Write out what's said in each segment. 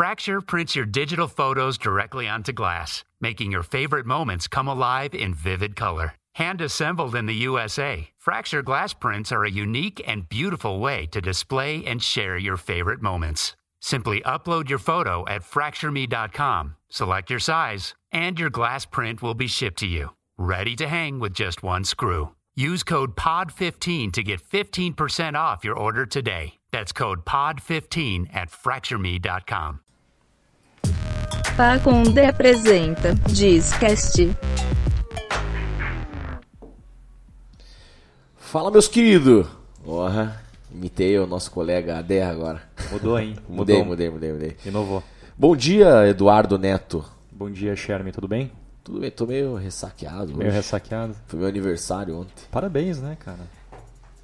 Fracture prints your digital photos directly onto glass, making your favorite moments come alive in vivid color. Hand assembled in the USA, Fracture glass prints are a unique and beautiful way to display and share your favorite moments. Simply upload your photo at fractureme.com, select your size, and your glass print will be shipped to you, ready to hang with just one screw. Use code POD15 to get 15% off your order today. That's code POD15 at fractureme.com. Pacunde apresenta Discast. Fala, meus queridos! Porra, imitei o nosso colega Ader agora. Mudou, hein? Mudei, Mudou. mudei, mudei, mudei. Inovou. Bom dia, Eduardo Neto. Bom dia, Sherman, tudo bem? Tudo bem? Tô meio ressaqueado Meio hoje. ressaqueado. Foi meu aniversário ontem. Parabéns, né, cara?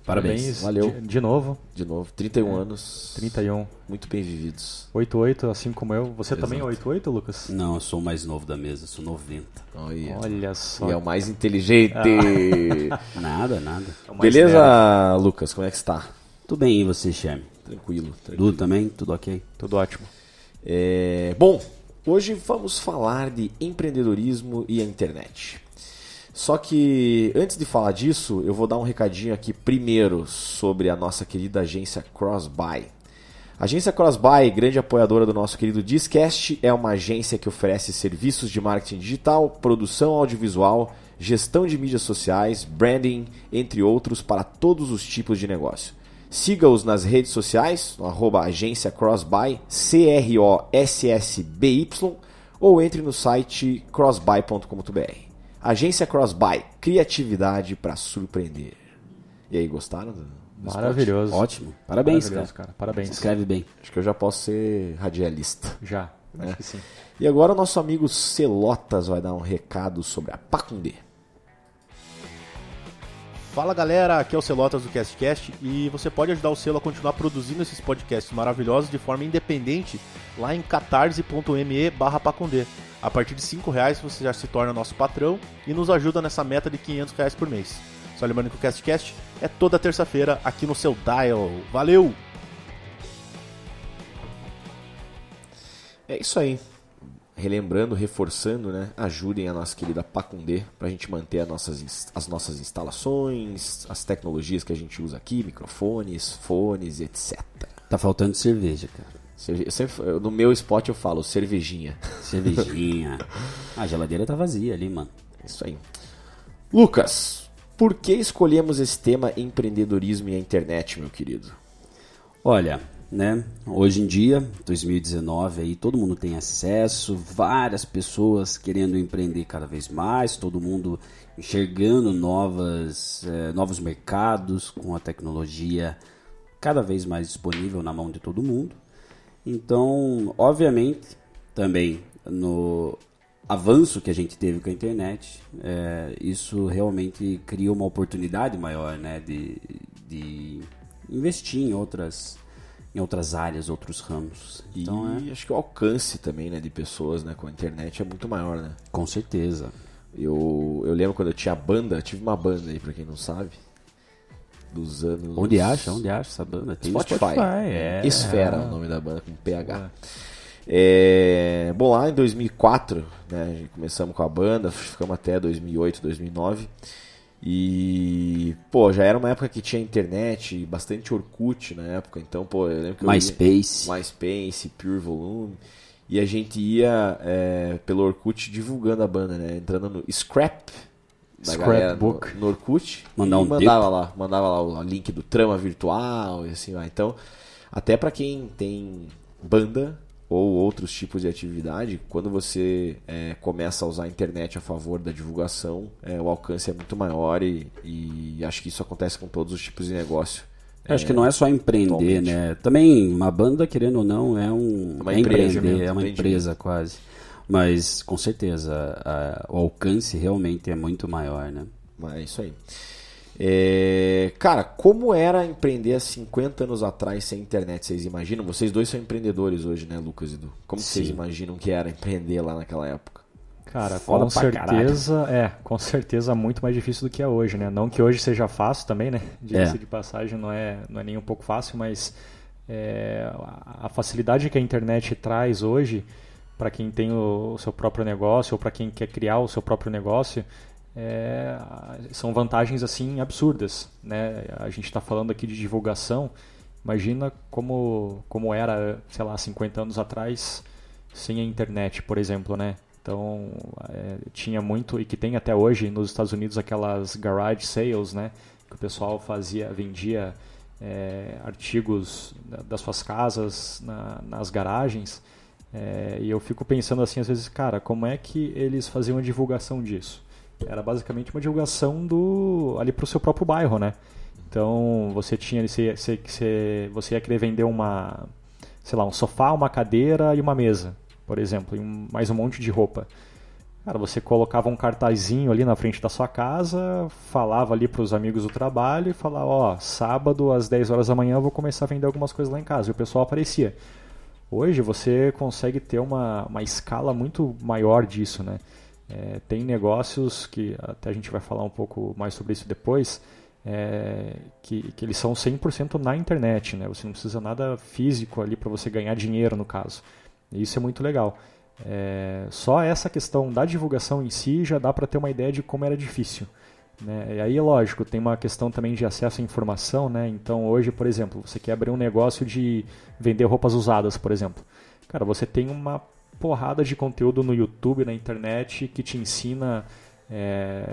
Parabéns. Valeu. De, de novo, De novo, 31 anos. 31. Muito bem vividos. 88, assim como eu. Você Exato. também é 88, Lucas? Não, eu sou o mais novo da mesa, sou 90. Olha. Olha só. E é o mais inteligente. Nada, nada. É Beleza, Lucas? Como é que está? Tudo bem, e você, Chame? Tranquilo, tranquilo. Dudu também? Tudo ok? Tudo ótimo. É, bom, hoje vamos falar de empreendedorismo e a internet. Só que antes de falar disso, eu vou dar um recadinho aqui primeiro sobre a nossa querida agência Crossbuy. A agência Crossbuy, grande apoiadora do nosso querido Discast, é uma agência que oferece serviços de marketing digital, produção audiovisual, gestão de mídias sociais, branding, entre outros, para todos os tipos de negócio. Siga-os nas redes sociais, arroba agência Crossbuy, C-R-O-S-S-B-Y, ou entre no site crossbuy.com.br. Agência Crossbuy, criatividade para surpreender. E aí, gostaram? do- do spot? Maravilhoso. Ótimo. Parabéns, Maravilhoso, cara. cara. Parabéns. Escreve bem. Acho que eu já posso ser radialista. Já. É. Acho que sim. E agora o nosso amigo Celotas vai dar um recado sobre a Pacundê. Fala galera, aqui é o Celotas do CastCast e você pode ajudar o selo a continuar produzindo esses podcasts maravilhosos de forma independente lá em catarse.me barra pacundê. A partir de 5 reais você já se torna nosso patrão e nos ajuda nessa meta de 500 reais por mês. Só lembrando que o CastCast é toda terça-feira aqui no seu dial. Valeu! É isso aí. Relembrando, reforçando, né? Ajudem a nossa querida Pacundê para a gente manter as nossas, as nossas instalações, as tecnologias que a gente usa aqui, microfones, fones, etc. Tá faltando cerveja, cara. Eu sempre- eu- no meu spot eu falo cervejinha. Cervejinha. a geladeira tá vazia ali, mano. Isso aí. Lucas, por que escolhemos esse tema empreendedorismo e a internet, meu querido? Olha, né? Hoje em dia, 2019, aí todo mundo tem acesso, várias pessoas querendo empreender cada vez mais, todo mundo enxergando novas, eh, novos mercados com a tecnologia cada vez mais disponível na mão de todo mundo. Então, obviamente, também no avanço que a gente teve com a internet, eh, isso realmente cria uma oportunidade maior, né, de, de investir em outras em outras áreas, outros ramos. E Então, é, acho que o alcance também, né, de pessoas, né, com a internet é muito maior, né? com certeza. Eu, eu lembro quando eu tinha banda, eu tive uma banda aí, pra quem não sabe, dos anos... Onde acha? Onde acha essa banda? Tem no Spotify. é. Esfera, o nome da banda, com PH. É, bom, lá em 2004, né, a gente começamos com a banda, ficamos até 2008, 2009. E, pô, já era uma época que tinha internet, bastante Orkut na época, então, pô, eu lembro que eu ia- MySpace. MySpace, Pure Volume. E a gente ia é, pelo Orkut divulgando a banda, né? Entrando no Scrap da galera no, Scrapbook. no Orkut. Mandar e um mandava lá, mandava lá o link do trama virtual e assim vai. Então, até pra quem tem banda ou outros tipos de atividade, quando você é, começa a usar a internet a favor da divulgação, é, o alcance é muito maior e, e acho que isso acontece com todos os tipos de negócio. Acho que não é só empreender, atualmente. né? Também uma banda, querendo ou não, é um Uma é empresa, empreender, é uma empresa quase. Mas com certeza a- o alcance realmente é muito maior, né? Mas é isso aí. É, cara, como era empreender há 50 anos atrás sem internet? Vocês imaginam? Vocês dois são empreendedores hoje, né, Lucas e Edu? Como que vocês Sim. imaginam que era empreender lá naquela época? Cara, Foda com certeza, é, com certeza muito mais difícil do que é hoje, né? Não que hoje seja fácil também, né? Diga-se É. de passagem, não é, não é nem um pouco fácil, mas é, a facilidade que a internet traz hoje para quem tem o, o seu próprio negócio ou para quem quer criar o seu próprio negócio é, são vantagens assim absurdas, né? A gente está falando aqui de divulgação. Imagina como como era, sei lá, 50 anos atrás sem a internet, por exemplo, né? Então é, tinha muito e que tem até hoje nos Estados Unidos aquelas garage sales, né? Que o pessoal fazia, vendia é, artigos da- das suas casas na- nas garagens. É, e eu fico pensando assim, às vezes, cara, como é que eles faziam a divulgação disso? Era basicamente uma divulgação do ali para o seu próprio bairro, né? Então você tinha, você, você, você, ia querer vender uma, sei lá, um sofá, uma cadeira e uma mesa, por exemplo, e um- mais um monte de roupa. Cara, você colocava um cartazinho ali na frente da sua casa, falava ali para os amigos do trabalho e falava, ó, sábado às 10 horas da manhã eu vou começar a vender algumas coisas lá em casa. E o pessoal aparecia. Hoje você consegue ter uma, uma escala muito maior disso, né? É, tem negócios que até a gente vai falar um pouco mais sobre isso depois, é, que, que eles são 100% na internet, né? Você não precisa nada físico ali para você ganhar dinheiro no caso. E isso é muito legal. É, só essa questão da divulgação em si já dá para ter uma ideia de como era difícil. Né? E aí, lógico, tem uma questão também de acesso à informação. Né? Então, hoje, por exemplo, você quer abrir um negócio de vender roupas usadas, por exemplo. Cara, você tem uma porrada de conteúdo no YouTube, na internet, que te ensina é,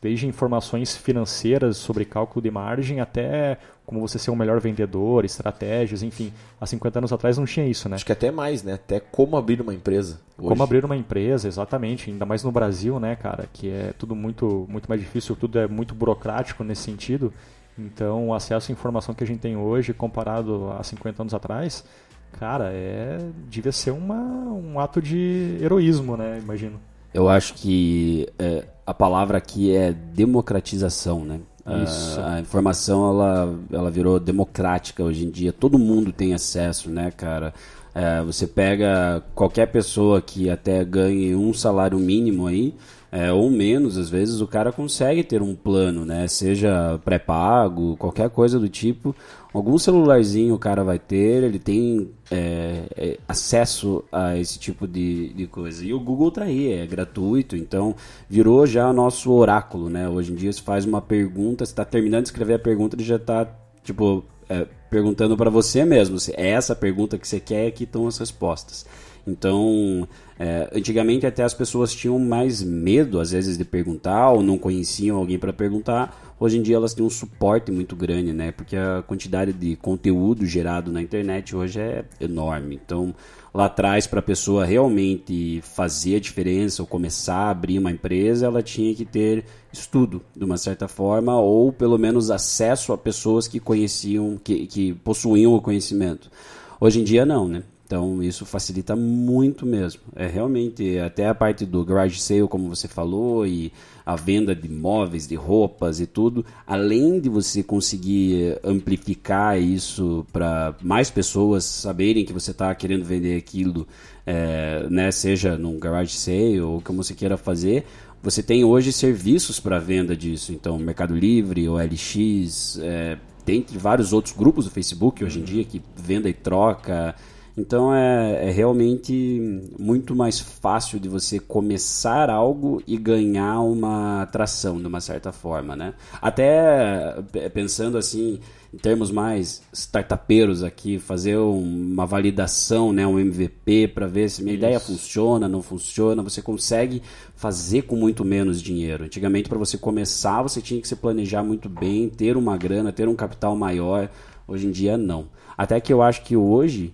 desde informações financeiras sobre cálculo de margem até como você ser um melhor vendedor, estratégias, enfim. Há 50 anos atrás não tinha isso, né? Acho que até mais, né? Até como abrir uma empresa. hoje. Como abrir uma empresa, exatamente, ainda mais no Brasil, né, cara, que é tudo muito, muito mais difícil, tudo é muito burocrático nesse sentido. Então, o acesso à informação que a gente tem hoje, comparado a 50 anos atrás, cara, é devia ser uma, um ato de heroísmo, né, imagino. Eu acho que é, a palavra aqui é democratização, né? A- Isso. A, informação ela, ela virou democrática hoje em dia. Todo mundo tem acesso, né, cara? É, você pega qualquer pessoa que até ganhe um salário mínimo aí, é, ou menos, às vezes o cara consegue ter um plano, né? Seja pré-pago, qualquer coisa do tipo. Algum celularzinho o cara vai ter, ele tem é, é, acesso a esse tipo de, de coisa. E o Google tá aí, é gratuito, então virou já nosso oráculo, né? Hoje em dia você faz uma pergunta, você está terminando de escrever a pergunta, ele já tá, tipo, é, perguntando para você mesmo se é essa pergunta que você quer, aqui estão as respostas. Então, é, antigamente até as pessoas tinham mais medo, às vezes, de perguntar ou não conheciam alguém para perguntar. Hoje em dia elas têm um suporte muito grande, né? Porque a quantidade de conteúdo gerado na internet hoje é enorme. Então, lá atrás, para a pessoa realmente fazer a diferença ou começar a abrir uma empresa, ela tinha que ter estudo, de uma certa forma, ou pelo menos acesso a pessoas que conheciam, que, que possuíam o conhecimento. Hoje em dia, não, né? Então isso facilita muito mesmo. É realmente até a parte do garage sale, como você falou, e a venda de móveis, de roupas e tudo, além de você conseguir amplificar isso para mais pessoas saberem que você está querendo vender aquilo, é, né, seja num garage sale ou como você queira fazer, você tem hoje serviços para venda disso. Então, Mercado Livre, OLX, é, dentre vários outros grupos do Facebook hoje em dia que venda e troca. Então é, é realmente muito mais fácil de você começar algo e ganhar uma atração de uma certa forma, né? Até pensando assim em termos mais startupeiros aqui, fazer um- uma validação, né, um MVP para ver se minha ideia funciona, não funciona, você consegue fazer com muito menos dinheiro. Antigamente para você começar, você tinha que se planejar muito bem, ter uma grana, ter um capital maior. Hoje em dia não. Até que eu acho que hoje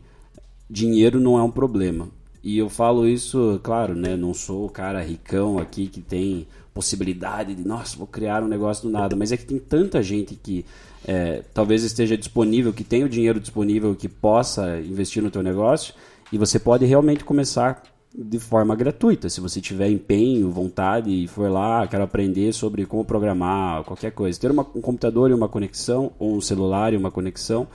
dinheiro não é um problema. E eu falo isso, claro, né? Não sou o cara ricão aqui que tem possibilidade de, nossa, vou criar um negócio do nada. Mas é que tem tanta gente que é, talvez esteja disponível, que tem o dinheiro disponível, que possa investir no teu negócio. E você pode realmente começar de forma gratuita. Se você tiver empenho, vontade e for lá, quero aprender sobre como programar, qualquer coisa. Ter uma, um computador e uma conexão, ou um celular e uma conexão,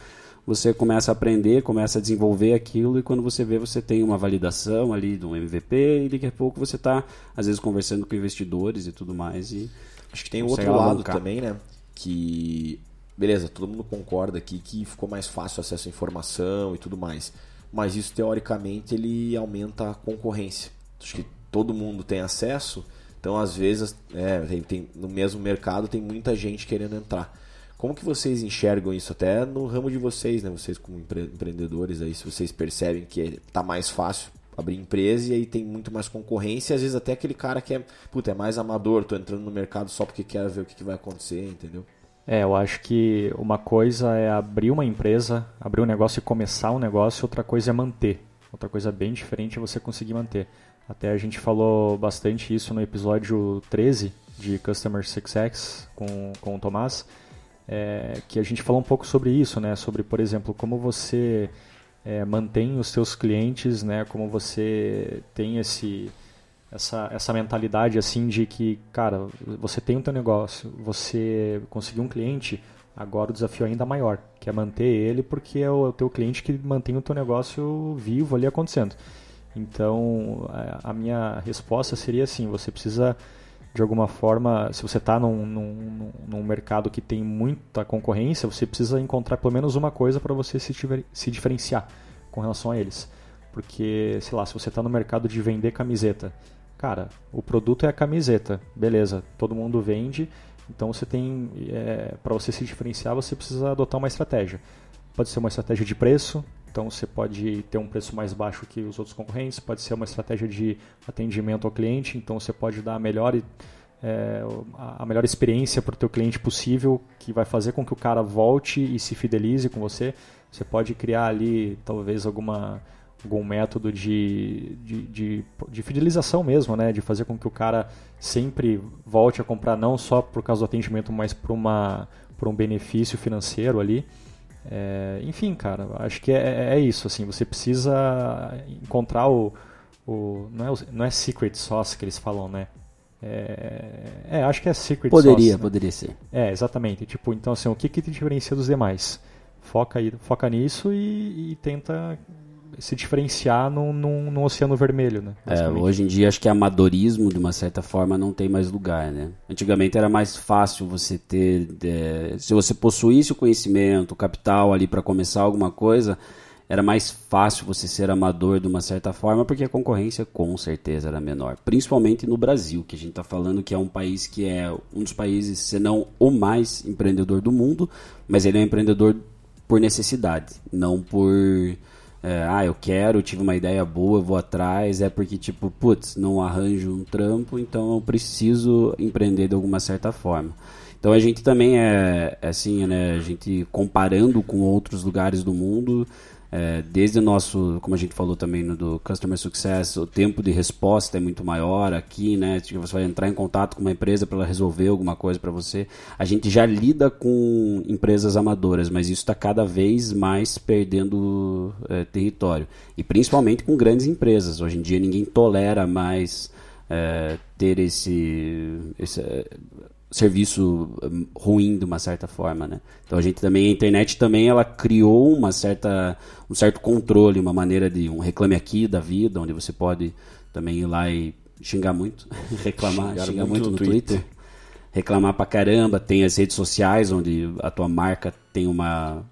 você começa a aprender, começa a desenvolver aquilo e quando você vê, você tem uma validação ali do MVP e daqui a pouco você está, às vezes, conversando com investidores e tudo mais. E Acho que tem Consegue outro lado também, né? Que beleza, todo mundo concorda aqui que ficou mais fácil o acesso à informação e tudo mais. Mas isso, teoricamente, ele aumenta a concorrência. Acho que todo mundo tem acesso, então às vezes é, tem, tem, no mesmo mercado tem muita gente querendo entrar. Como que vocês enxergam isso até no ramo de vocês, né? Vocês como empre empreendedores aí, se vocês percebem que está mais fácil abrir empresa e aí tem muito mais concorrência, e às vezes até aquele cara que é, puta, é mais amador, tô entrando no mercado só porque quer ver o que, que vai acontecer, entendeu? É, eu acho que uma coisa é abrir uma empresa, abrir um negócio e começar um negócio, outra coisa é manter. Outra coisa bem diferente é você conseguir manter. Até a gente falou bastante isso no episódio 13 de Customer Success com, com o Tomás, é, que a gente falou um pouco sobre isso, né? Sobre, por exemplo, como você é, mantém os seus clientes, né? Como você tem esse essa, essa mentalidade assim de que, cara, você tem o teu negócio, você conseguiu um cliente, agora o desafio é ainda maior, que é manter ele porque é o teu cliente que mantém o teu negócio vivo ali acontecendo. Então, a minha resposta seria assim: você precisa, de alguma forma, se você está num, num, num, mercado que tem muita concorrência, você precisa encontrar pelo menos uma coisa para você se, se diferenciar com relação a eles. Porque, sei lá, se você está no mercado de vender camiseta, cara, o produto é a camiseta, beleza, todo mundo vende, então você tem, é, para você se diferenciar, você precisa adotar uma estratégia. Pode ser uma estratégia de preço, então você pode ter um preço mais baixo que os outros concorrentes, pode ser uma estratégia de atendimento ao cliente, então você pode dar a melhor, é, a melhor experiência para o teu cliente possível, que vai fazer com que o cara volte e se fidelize com você. Você pode criar ali talvez alguma algum método de, de, de, de, fidelização mesmo, né? De fazer com que o cara sempre volte a comprar não só por causa do atendimento, mas por, uma, por um benefício financeiro ali. É, enfim, cara, acho que é, é, isso. Assim, você precisa encontrar o, o não, é, não é secret sauce que eles falam, né? É, é acho que é secret poderia, sauce. Né? Poderia ser. É, exatamente. Tipo, então assim, o que, que te diferencia dos demais? Foca, aí, foca nisso e, e tenta se diferenciar num, num, num oceano vermelho, né? É, hoje em dia acho que amadorismo, de uma certa forma, não tem mais lugar, né? Antigamente era mais fácil você ter... É, se você possuísse o conhecimento, o capital ali para começar alguma coisa, era mais fácil você ser amador de uma certa forma, porque a concorrência com certeza era menor. Principalmente no Brasil, que a gente está falando que é um país que é um dos países, se não o mais empreendedor do mundo, mas ele é um empreendedor por necessidade, não por é, ah, eu quero, tive uma ideia boa, vou atrás, é porque, tipo, putz, não arranjo um trampo, então eu preciso empreender de alguma certa forma. Então a gente também é, é assim, né, a gente comparando com outros lugares do mundo, é, desde o nosso, como a gente falou também no do Customer Success, o tempo de resposta é muito maior aqui, né? Você vai entrar em contato com uma empresa para ela resolver alguma coisa para você. A gente já lida com empresas amadoras, mas isso está cada vez mais perdendo é, território. E principalmente com grandes empresas. Hoje em dia ninguém tolera mais é, ter esse, esse serviço hum, ruim de uma certa forma, né? Então a gente também a internet também ela criou uma certa um certo controle, uma maneira de um reclame aqui da vida, onde você pode também ir lá e xingar muito, reclamar, xingar, xingar muito, muito, no Twitter. Twitter. reclamar pra caramba, tem as redes sociais onde a tua marca tem uma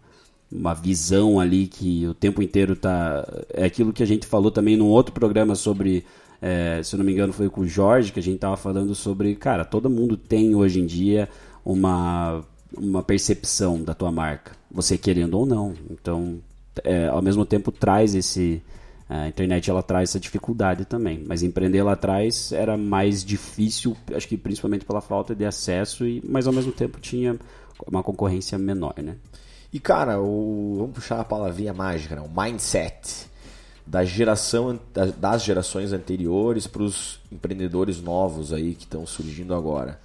uma visão ali que o tempo inteiro tá é aquilo que a gente falou também num outro programa sobre é, se eu não me engano, foi com o Jorge que a gente tava falando sobre, cara, todo mundo tem hoje em dia uma, uma percepção da tua marca, você querendo ou não. Então, é, ao mesmo tempo, traz esse. A internet ela traz essa dificuldade também, mas empreender lá atrás era mais difícil, acho que principalmente pela falta de acesso, e, mas ao mesmo tempo tinha uma concorrência menor, né? E cara, o, vamos puxar a palavrinha mágica, né? o mindset da geração das gerações anteriores para os empreendedores novos aí que estão surgindo agora.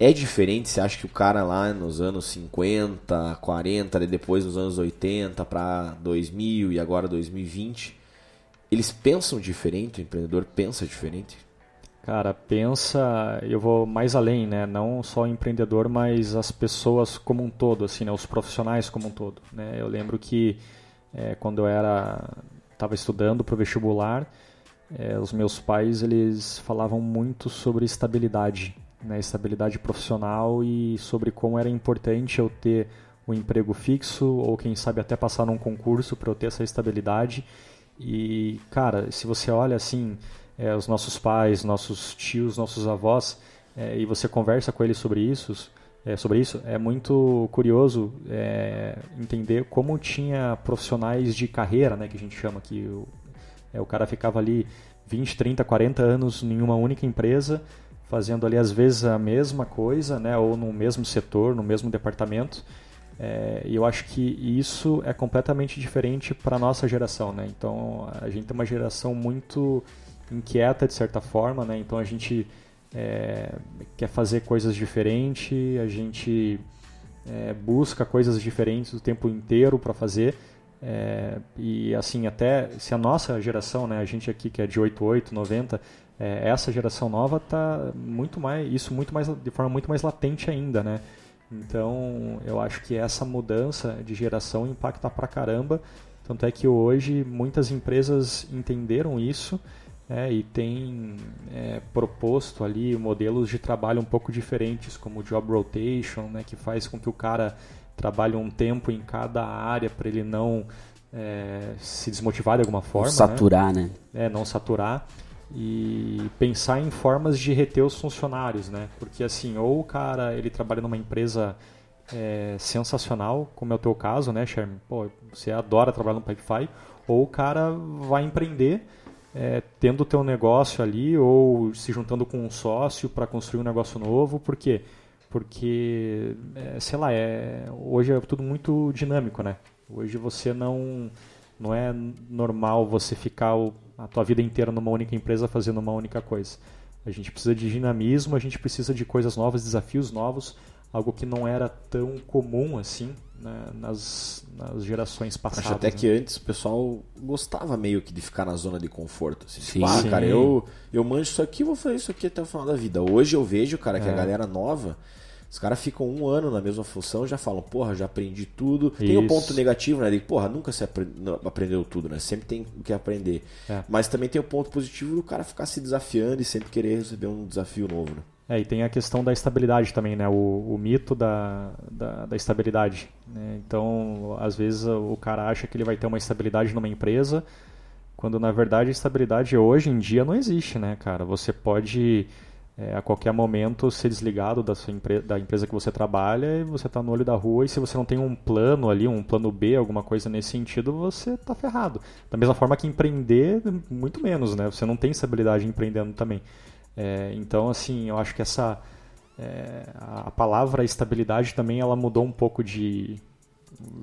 É diferente, você acha que o cara lá nos anos 50, 40, depois nos anos 80 para 2000 e agora 2020, eles pensam diferente, o empreendedor pensa diferente? Cara, pensa, eu vou mais além, né? Não só o empreendedor, mas as pessoas como um todo, assim, né? Os profissionais como um todo, né? Eu lembro que é, quando eu era estava estudando para o vestibular, é, os meus pais eles falavam muito sobre estabilidade, né, estabilidade profissional e sobre como era importante eu ter um emprego fixo ou quem sabe até passar num concurso para eu ter essa estabilidade. E, cara, se você olha assim, é, os nossos pais, nossos tios, nossos avós, é, e você conversa com eles sobre isso, é, sobre isso, é muito curioso é, entender como tinha profissionais de carreira, né, que a gente chama que o, é, o cara ficava ali 20, 30, 40 anos em uma única empresa, fazendo ali às vezes a mesma coisa, né, ou no mesmo setor, no mesmo departamento. É, e eu acho que isso é completamente diferente para a nossa geração, né? Então a gente tem uma geração muito inquieta de certa forma, né? Então a gente é, quer fazer coisas diferentes, a gente é, busca coisas diferentes o tempo inteiro para fazer. É, e assim, até se a nossa geração, né, a gente aqui que é de 88, 90, é, essa geração nova tá muito mais, isso muito mais, de forma muito mais latente ainda, né? Então, eu acho que essa mudança de geração impacta pra caramba. Tanto é que hoje muitas empresas entenderam isso é, e tem é, proposto ali modelos de trabalho um pouco diferentes, como o job rotation, né, que faz com que o cara trabalhe um tempo em cada área para ele não é, se desmotivar de alguma forma. Não saturar, né? né? É, não saturar. E pensar em formas de reter os funcionários, né? Porque assim, ou o cara ele trabalha numa empresa é, sensacional, como é o teu caso, né, Sherman? Pô, você adora trabalhar no Pipefy, ou o cara vai empreender é, tendo o teu negócio ali ou se juntando com um sócio para construir um negócio novo, por quê? Porque, é, sei lá, é, hoje é tudo muito dinâmico, né? Hoje você não, não é normal você ficar o, a tua vida inteira numa única empresa fazendo uma única coisa. A gente precisa de dinamismo, a gente precisa de coisas novas, desafios novos, algo que não era tão comum assim né, nas, nas gerações passadas. Acho até né? que antes o pessoal gostava meio que de ficar na zona de conforto. Assim. Sim. Tipo, ah, Sim. cara, eu, eu manjo isso aqui vou fazer isso aqui até o final da vida. Hoje eu vejo, cara, que a É. galera nova, os caras ficam um ano na mesma função e já falam, porra, já aprendi tudo. Tem o Isso. ponto negativo, né? De, porra, nunca se aprendeu tudo, né? Sempre tem o que aprender. É. Mas também tem o ponto positivo do cara ficar se desafiando e sempre querer receber um desafio novo, né? É, e tem a questão da estabilidade também, né? O, o mito da, da, da estabilidade. né? Então, às vezes o cara acha que ele vai ter uma estabilidade numa empresa, quando na verdade a estabilidade hoje em dia não existe, né, cara? Você pode é, a qualquer momento ser desligado da, sua empre da empresa que você trabalha e você está no olho da rua e se você não tem um plano ali, um plano B, alguma coisa nesse sentido, você está ferrado. Da mesma forma que empreender, muito menos, né? Você não tem estabilidade empreendendo também. É, então, assim, eu acho que essa é, a palavra estabilidade também ela mudou um pouco de,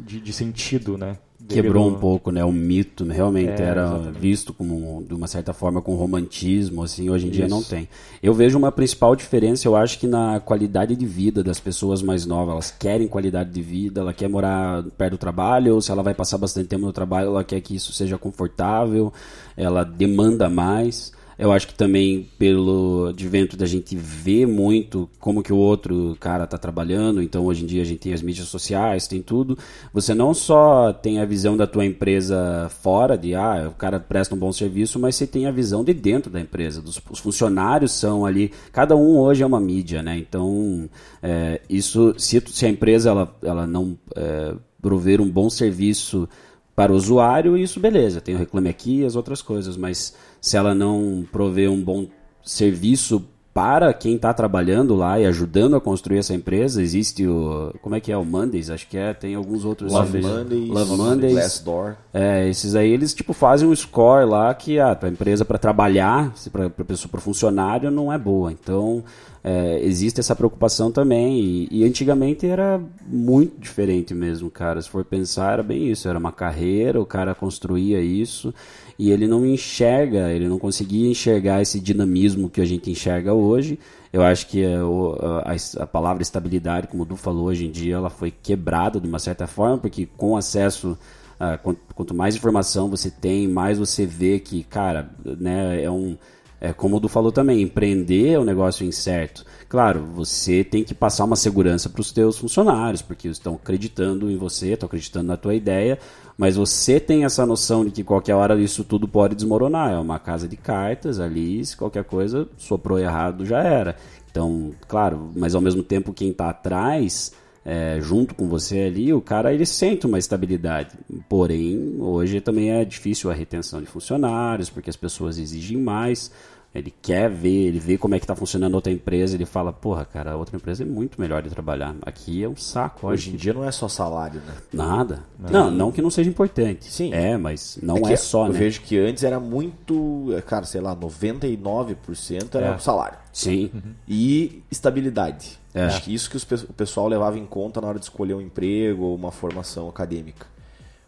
de, de sentido, né? Quebrou Devido- um pouco, né? O mito realmente É, era exatamente. visto como, de uma certa forma, com romantismo, assim, hoje em dia não Isso. tem. Eu vejo uma principal diferença, eu acho que na qualidade de vida das pessoas mais novas. Elas querem qualidade de vida, ela quer morar perto do trabalho, ou se ela vai passar bastante tempo no trabalho, ela quer que isso seja confortável, ela demanda mais. Eu acho que também pelo advento da gente ver muito como que o outro cara tá trabalhando, então hoje em dia a gente tem as mídias sociais, tem tudo. Você não só tem a visão da tua empresa fora, de ah, o cara presta um bom serviço, mas você tem a visão de dentro da empresa. Dos, os funcionários são ali, cada um hoje é uma mídia, né? Então, é, isso, se, se a empresa ela, ela não é, prover um bom serviço para o usuário, isso beleza, tem o Reclame Aqui e as outras coisas, mas se ela não prover um bom serviço para quem está trabalhando lá e ajudando a construir essa empresa, existe o. Como é que é? O Mondays? Acho que é, tem alguns outros. Love. Mondays, Love Mondays. Glassdoor. É, esses aí eles tipo fazem um score lá que a tua empresa para trabalhar, para pessoa, para funcionário não é boa. Então é, existe essa preocupação também e, e antigamente era muito diferente mesmo, cara. Se for pensar era bem isso, era uma carreira, o cara construía isso e ele não enxerga, ele não conseguia enxergar esse dinamismo que a gente enxerga hoje. Eu acho que é, o- a, a palavra estabilidade, como o Du falou hoje em dia, ela foi quebrada de uma certa forma, porque com acesso ah, quanto, quanto mais informação você tem, mais você vê que, cara, né, é um. É como o Du falou também, empreender é um negócio incerto. Claro, você tem que passar uma segurança para os teus funcionários, porque eles estão acreditando em você, estão acreditando na tua ideia, mas você tem essa noção de que qualquer hora isso tudo pode desmoronar. É uma casa de cartas ali, se qualquer coisa soprou errado já era. Então, claro, mas ao mesmo tempo quem está atrás é, junto com você ali, o cara ele sente uma estabilidade. Porém, hoje também é difícil a retenção de funcionários, porque as pessoas exigem mais. Ele quer ver, ele vê como é que está funcionando outra empresa, ele fala, porra, cara, a outra empresa é muito melhor de trabalhar. Aqui é um saco. Hoje em dia não é só salário, né? Nada. Não, não que não seja importante. Sim. É, mas não que é, só, eu né? vejo que antes era muito, cara, sei lá, 99% era É. o salário. Sim. E estabilidade. É. Acho que isso que o pessoal levava em conta na hora de escolher um emprego ou uma formação acadêmica.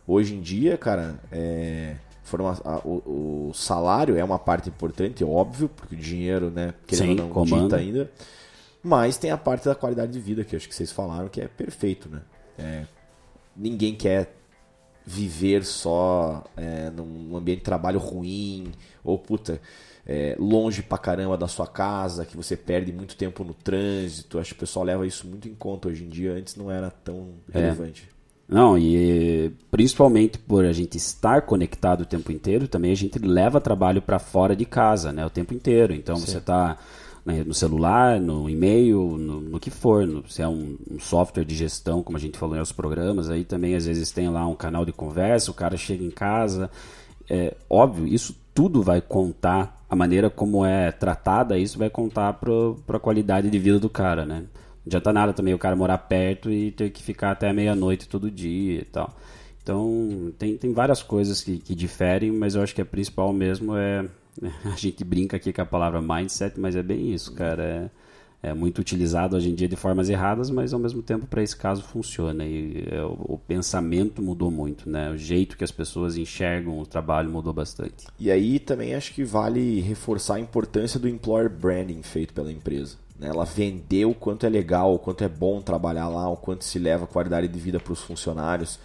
Hoje em dia, cara, é, forma- a- o, o salário é uma parte importante, é óbvio, porque o dinheiro, né, querendo Sim, não, comanda. dita ainda. Mas tem a parte da qualidade de vida, que acho que vocês falaram, que é perfeito, né? É, ninguém quer viver só é, num ambiente de trabalho ruim, ou puta, é, longe pra caramba da sua casa, que você perde muito tempo no trânsito. Acho que o pessoal leva isso muito em conta hoje em dia, antes não era tão É. relevante. Não, e principalmente por a gente estar conectado o tempo inteiro, também a gente leva trabalho para fora de casa, né, o tempo inteiro. Então você está no celular, no e-mail, no, no que for, no, se é um, um software de gestão, como a gente falou em outros programas, aí também às vezes tem lá um canal de conversa, o cara chega em casa, é óbvio, isso tudo vai contar, a maneira como é tratada, isso vai contar para a qualidade de vida do cara, né? Não adianta nada também o cara morar perto e ter que ficar até meia-noite todo dia e tal. Então, tem, tem várias coisas que, que diferem, mas eu acho que a principal mesmo é. A gente brinca aqui com a palavra mindset, mas é bem isso, cara. É, é muito utilizado hoje em dia de formas erradas, mas ao mesmo tempo para esse caso funciona. E é, o, o pensamento mudou muito, né? O jeito que as pessoas enxergam o trabalho mudou bastante. E aí também acho que vale reforçar a importância do employer branding feito pela empresa. né? Ela vendeu o quanto é legal, o quanto é bom trabalhar lá, o quanto se leva qualidade de vida para os funcionários.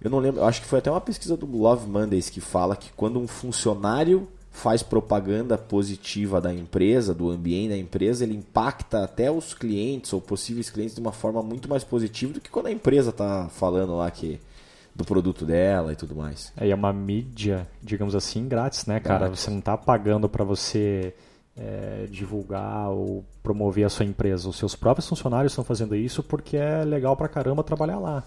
Eu não lembro, acho que foi até uma pesquisa do Love Mondays que fala que quando um funcionário faz propaganda positiva da empresa, do ambiente da empresa, ele impacta até os clientes ou possíveis clientes de uma forma muito mais positiva do que quando a empresa está falando lá que do produto dela e tudo mais. É, é uma mídia, digamos assim, grátis, né, cara? Grátis. Você não está pagando para você é, divulgar ou promover a sua empresa. Os seus próprios funcionários estão fazendo isso porque é legal pra caramba trabalhar lá.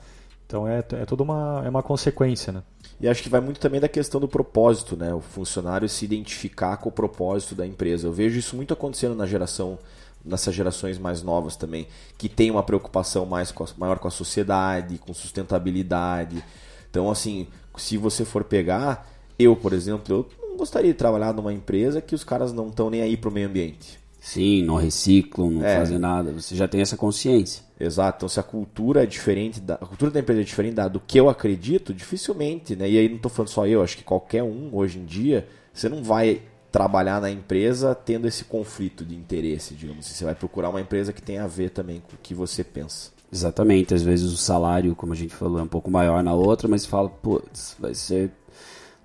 Então é, é toda uma, é uma consequência, né? E acho que vai muito também da questão do propósito, né? O funcionário se identificar com o propósito da empresa. Eu vejo isso muito acontecendo na geração, nessas gerações mais novas também, que tem uma preocupação mais com a- maior com a sociedade, com sustentabilidade. Então, assim, se você for pegar, eu, por exemplo, eu não gostaria de trabalhar numa empresa que os caras não estão nem aí pro meio ambiente. Sim, não reciclam, não É. fazem nada. Você já tem essa consciência. Exato. Então, se a cultura é diferente da a cultura da empresa é diferente da do que eu acredito, dificilmente, né? E aí não estou falando só eu, acho que qualquer um hoje em dia, você não vai trabalhar na empresa tendo esse conflito de interesse, digamos. assim. Você vai procurar uma empresa que tenha a ver também com o que você pensa. Exatamente, às vezes o salário, como a gente falou, é um pouco maior na outra, mas fala, putz, vai ser,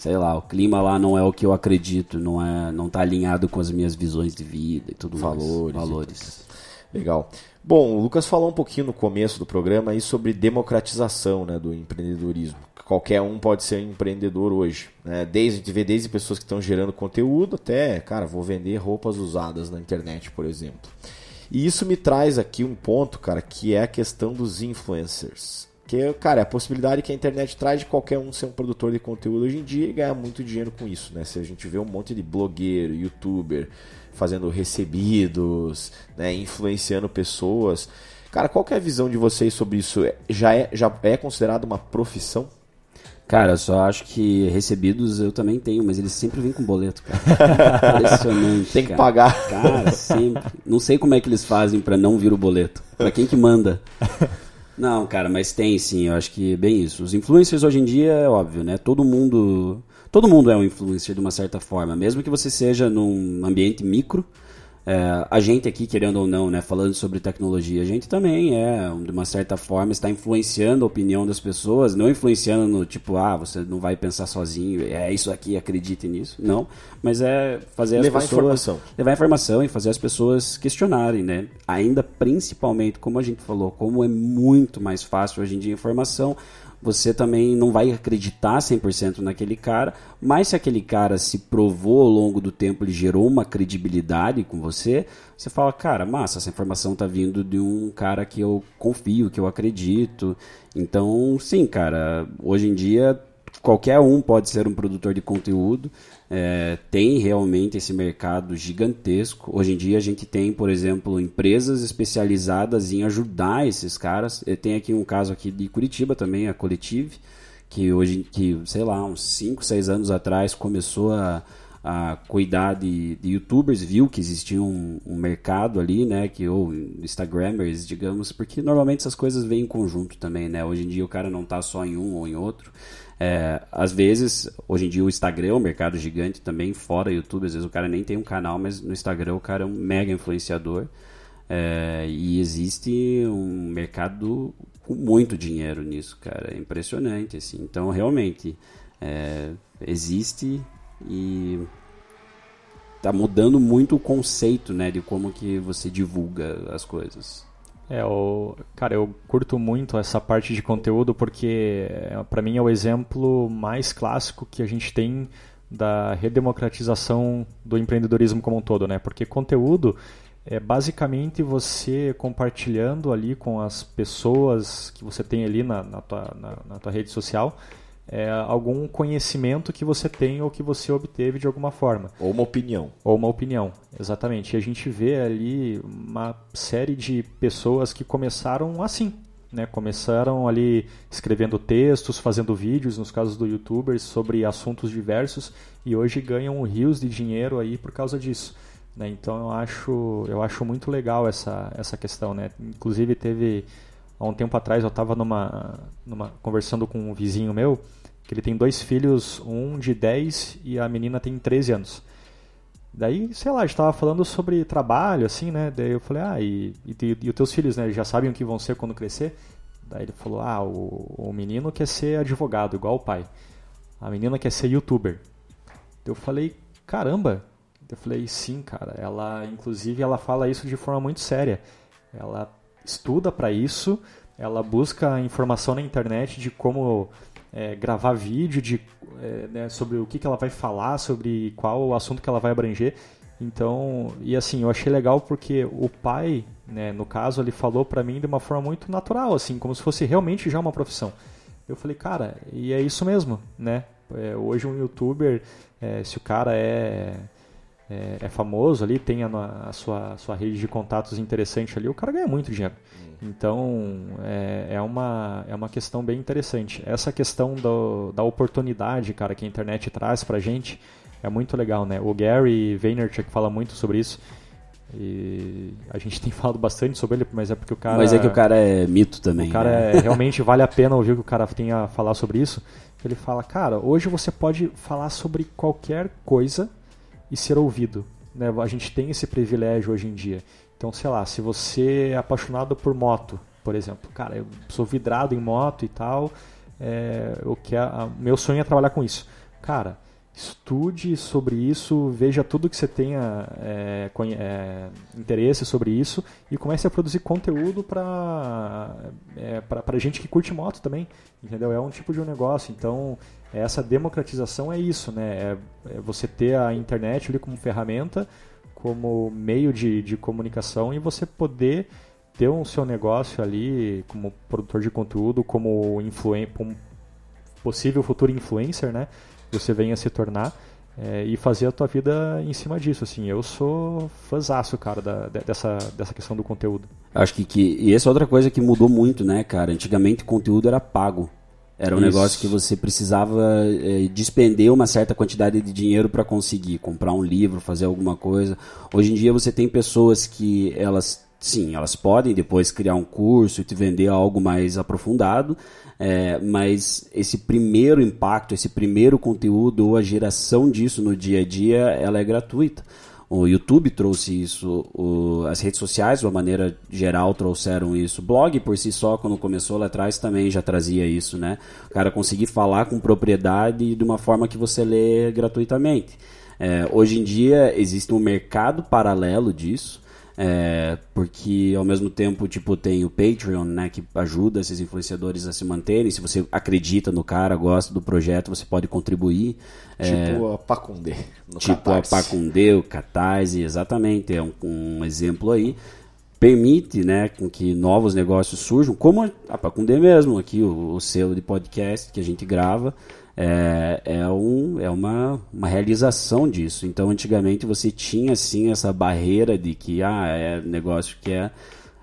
sei lá, o clima lá não é o que eu acredito, não é, não tá alinhado com as minhas visões de vida e tudo Valores mais. Valores. Legal. Bom, o Lucas falou um pouquinho no começo do programa aí sobre democratização né, do empreendedorismo. Qualquer um pode ser empreendedor hoje. Né? Desde, a gente vê desde pessoas que estão gerando conteúdo até, cara, vou vender roupas usadas na internet, por exemplo. E isso me traz aqui um ponto, cara, que é a questão dos influencers. Que, cara, é a possibilidade que a internet traz de qualquer um ser um produtor de conteúdo hoje em dia e ganhar muito dinheiro com isso, né? Se a gente vê um monte de blogueiro, youtuber fazendo recebidos, né, influenciando pessoas. Cara, qual que é a visão de vocês sobre isso? É- Já é, já é considerado uma profissão? Cara, eu só acho que recebidos eu também tenho, mas eles sempre vêm com boleto, cara. Impressionante. Tem que cara. pagar. Cara, sempre. Não sei como é que eles fazem pra não vir o boleto. Pra quem que manda? Não, cara, mas tem sim, eu acho que é bem isso. Os influencers hoje em dia é óbvio, né? Todo mundo, todo mundo é um influencer de uma certa forma, mesmo que você seja num ambiente micro. É, a gente aqui, querendo ou não, né, falando sobre tecnologia, a gente também é, de uma certa forma, está influenciando a opinião das pessoas, não influenciando no tipo, ah, você não vai pensar sozinho, é isso aqui, acredite nisso. Não, mas é fazer as Levar pessoas informação. levar informação e fazer as pessoas questionarem, né? Ainda principalmente, como a gente falou, como é muito mais fácil hoje em dia informação, você também não vai acreditar 100% naquele cara, mas se aquele cara se provou ao longo do tempo, ele gerou uma credibilidade com você, você fala, cara, massa, essa informação tá vindo de um cara que eu confio, que eu acredito. Então, sim, cara, hoje em dia qualquer um pode ser um produtor de conteúdo. É, tem realmente esse mercado gigantesco. Hoje em dia a gente tem, por exemplo, empresas especializadas em ajudar esses caras. Tenho aqui um caso aqui de Curitiba também, a Coletive, que hoje, que sei lá, uns 5, 6 anos atrás começou a a cuidar de, de youtubers, viu que existia um, um, mercado ali, né, que ou instagramers, digamos, porque normalmente essas coisas vêm em conjunto também, né? Hoje em dia o cara não tá só em um ou em outro. É, às vezes, hoje em dia o Instagram é um mercado gigante também, fora YouTube, às vezes o cara nem tem um canal, mas no Instagram o cara é um mega influenciador. É, e existe um mercado com muito dinheiro nisso, cara. É impressionante, assim. Então, realmente, é, existe e tá mudando muito o conceito, né, de como que você divulga as coisas. É, o, cara, eu curto muito essa parte de conteúdo porque é, para mim é o exemplo mais clássico que a gente tem da redemocratização do empreendedorismo como um todo, né? Porque conteúdo é basicamente você compartilhando ali com as pessoas que você tem ali na, na, tua, na, na tua rede social é, algum conhecimento que você tem ou que você obteve de alguma forma. Ou uma opinião. Ou uma opinião, exatamente. E a gente vê ali uma série de pessoas que começaram assim. Né, começaram ali escrevendo textos, fazendo vídeos, nos casos do youtubers, sobre assuntos diversos e hoje ganham rios de dinheiro aí por causa disso. Né? Então eu acho, eu acho muito legal essa, essa questão. Né? Inclusive teve há um tempo atrás eu estava numa, numa conversando com um vizinho meu que ele tem dois filhos, um de 10 e a menina tem 13 anos. Daí, sei lá, a gente tava falando sobre trabalho, assim, né? Daí eu falei, ah, e, e, e os teus filhos, né? Já sabem o que vão ser quando crescer? Daí ele falou, ah, o, o menino quer ser advogado, igual o pai. A menina quer ser youtuber. Eu falei, caramba. Eu falei, sim, cara. Ela, inclusive, ela fala isso de forma muito séria. Ela estuda para isso, ela busca informação na internet de como é, gravar vídeo de, é, né, sobre o que, que ela vai falar, sobre qual o assunto que ela vai abranger. Então, e assim, eu achei legal porque o pai, né, no caso, ele falou para mim de uma forma muito natural, assim, como se fosse realmente já uma profissão. Eu falei, cara, e é isso mesmo, né? É, hoje um youtuber, é, se o cara é é, é famoso ali, tem a, a, sua, a sua rede de contatos interessante ali, o cara ganha muito dinheiro. Uhum. Então, é, é, uma, é uma questão bem interessante. Essa questão do, da oportunidade, cara, que a internet traz pra gente é muito legal, né? O Gary Vaynerchuk fala muito sobre isso. E a gente tem falado bastante sobre ele, mas é porque o cara. Mas é que o cara é mito também. O cara né? é, realmente vale a pena ouvir o que o cara tem a falar sobre isso. Ele fala, cara, hoje você pode falar sobre qualquer coisa e ser ouvido. Né? A gente tem esse privilégio hoje em dia. Então, sei lá, se você é apaixonado por moto, por exemplo, cara, eu sou vidrado em moto e tal, é, eu quero, meu sonho é trabalhar com isso. Cara, estude sobre isso, veja tudo que você tenha é, é, interesse sobre isso e comece a produzir conteúdo para é, para gente que curte moto também, entendeu? É um tipo de um negócio, então essa democratização é isso, né? É, é você ter a internet ali como ferramenta, como meio de, de comunicação e você poder ter o um seu negócio ali como produtor de conteúdo, como, influen como possível futuro influencer, né? você venha se tornar é, e fazer a tua vida em cima disso, assim. Eu sou fãzaço, cara, da, dessa, dessa questão do conteúdo. Acho que, que e essa é outra coisa que mudou muito, né, cara? Antigamente o conteúdo era pago. Era um Isso. negócio que você precisava é, despender uma certa quantidade de dinheiro para conseguir comprar um livro, fazer alguma coisa. Hoje em dia você tem pessoas que elas, sim, elas podem depois criar um curso e te vender algo mais aprofundado, é, mas esse primeiro impacto, esse primeiro conteúdo ou a geração disso no dia a dia, ela é gratuita. O YouTube trouxe isso, o, as redes sociais, de uma maneira geral, trouxeram isso. O blog, por si só, quando começou lá atrás, também já trazia isso, né? O cara conseguir falar com propriedade de uma forma que você lê gratuitamente. É, hoje em dia, existe um mercado paralelo disso, É, porque ao mesmo tempo, tipo, tem o Patreon, né, que ajuda esses influenciadores a se manterem. Se você acredita no cara, gosta do projeto, você pode contribuir. Tipo é, a Pacundê. tipo Catarse. a Pacundê, o Catarse, exatamente. É um, um exemplo aí permite né, com que novos negócios surjam, como a Pacundê mesmo, aqui o, o selo de podcast que a gente grava, é, é, um, é uma, uma realização disso. Então, antigamente você tinha assim essa barreira de que ah, é negócio que é,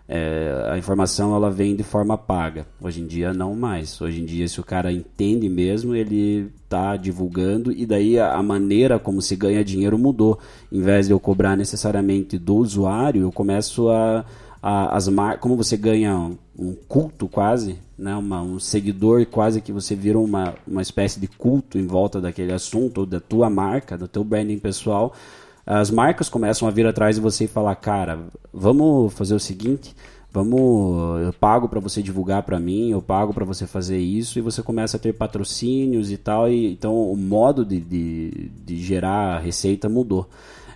é, a informação ela vem de forma paga. Hoje em dia não mais. Hoje em dia, se o cara entende mesmo, ele está divulgando e daí a, a, maneira como se ganha dinheiro mudou. Em vez de eu cobrar necessariamente do usuário, eu começo a, a as mar... como você ganha um culto quase, né, uma, um seguidor quase que você vira uma, uma espécie de culto em volta daquele assunto, da tua marca, do teu branding pessoal as marcas começam a vir atrás de você e falar, cara, vamos fazer o seguinte, vamos, eu pago para você divulgar para mim, eu pago para você fazer isso e você começa a ter patrocínios e tal, e então o modo de, de, de gerar receita mudou.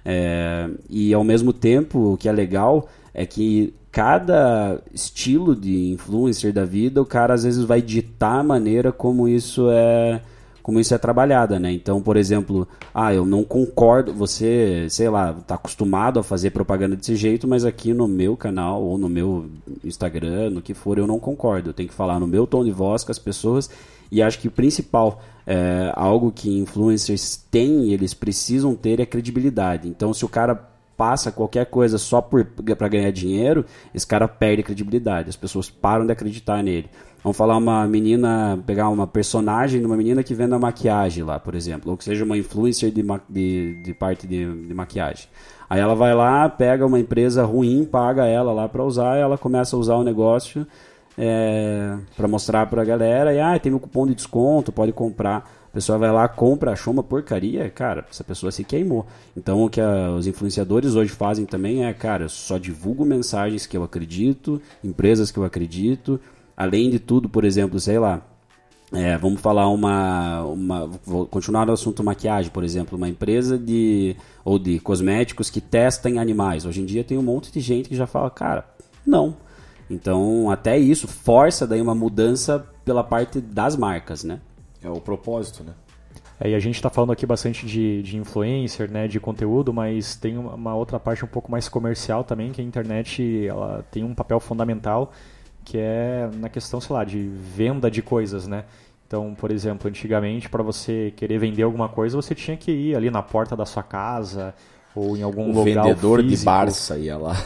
É, e ao mesmo tempo, o que é legal é que cada estilo de influencer da vida, o cara às vezes vai ditar a maneira como isso é como isso é trabalhada, né? Então, por exemplo, ah, eu não concordo, você, sei lá, tá acostumado a fazer propaganda desse jeito, mas aqui no meu canal ou no meu Instagram, no que for, eu não concordo. Eu tenho que falar no meu tom de voz com as pessoas e acho que o principal é, algo que influencers têm e eles precisam ter é credibilidade. Então, se o cara passa qualquer coisa só para ganhar dinheiro, esse cara perde credibilidade. As pessoas param de acreditar nele. Vamos falar uma menina, pegar uma personagem de uma menina que venda maquiagem lá, por exemplo, ou que seja uma influencer de, de, de parte de, de, maquiagem. Aí ela vai lá, pega uma empresa ruim, paga ela lá para usar, ela começa a usar o negócio é, para mostrar para a galera, e ah, tem um cupom de desconto, pode comprar. A pessoa vai lá, compra, achou uma porcaria, cara, essa pessoa se queimou. Então o que a, os influenciadores hoje fazem também é, cara, só divulgo mensagens que eu acredito, empresas que eu acredito, além de tudo, por exemplo, sei lá, é, vamos falar uma, uma. Vou continuar no assunto maquiagem, por exemplo, uma empresa de. ou de cosméticos que testa em animais. Hoje em dia tem um monte de gente que já fala, cara, não. Então, até isso força daí uma mudança pela parte das marcas, né? É o propósito, né? É, e a gente está falando aqui bastante de, de influencer, né, de conteúdo, mas tem uma outra parte um pouco mais comercial também, que a internet ela tem um papel fundamental que é na questão, sei lá, de venda de coisas, né? Então, por exemplo, antigamente, para você querer vender alguma coisa, você tinha que ir ali na porta da sua casa ou em algum o lugar vendedor físico. de Barça ia lá.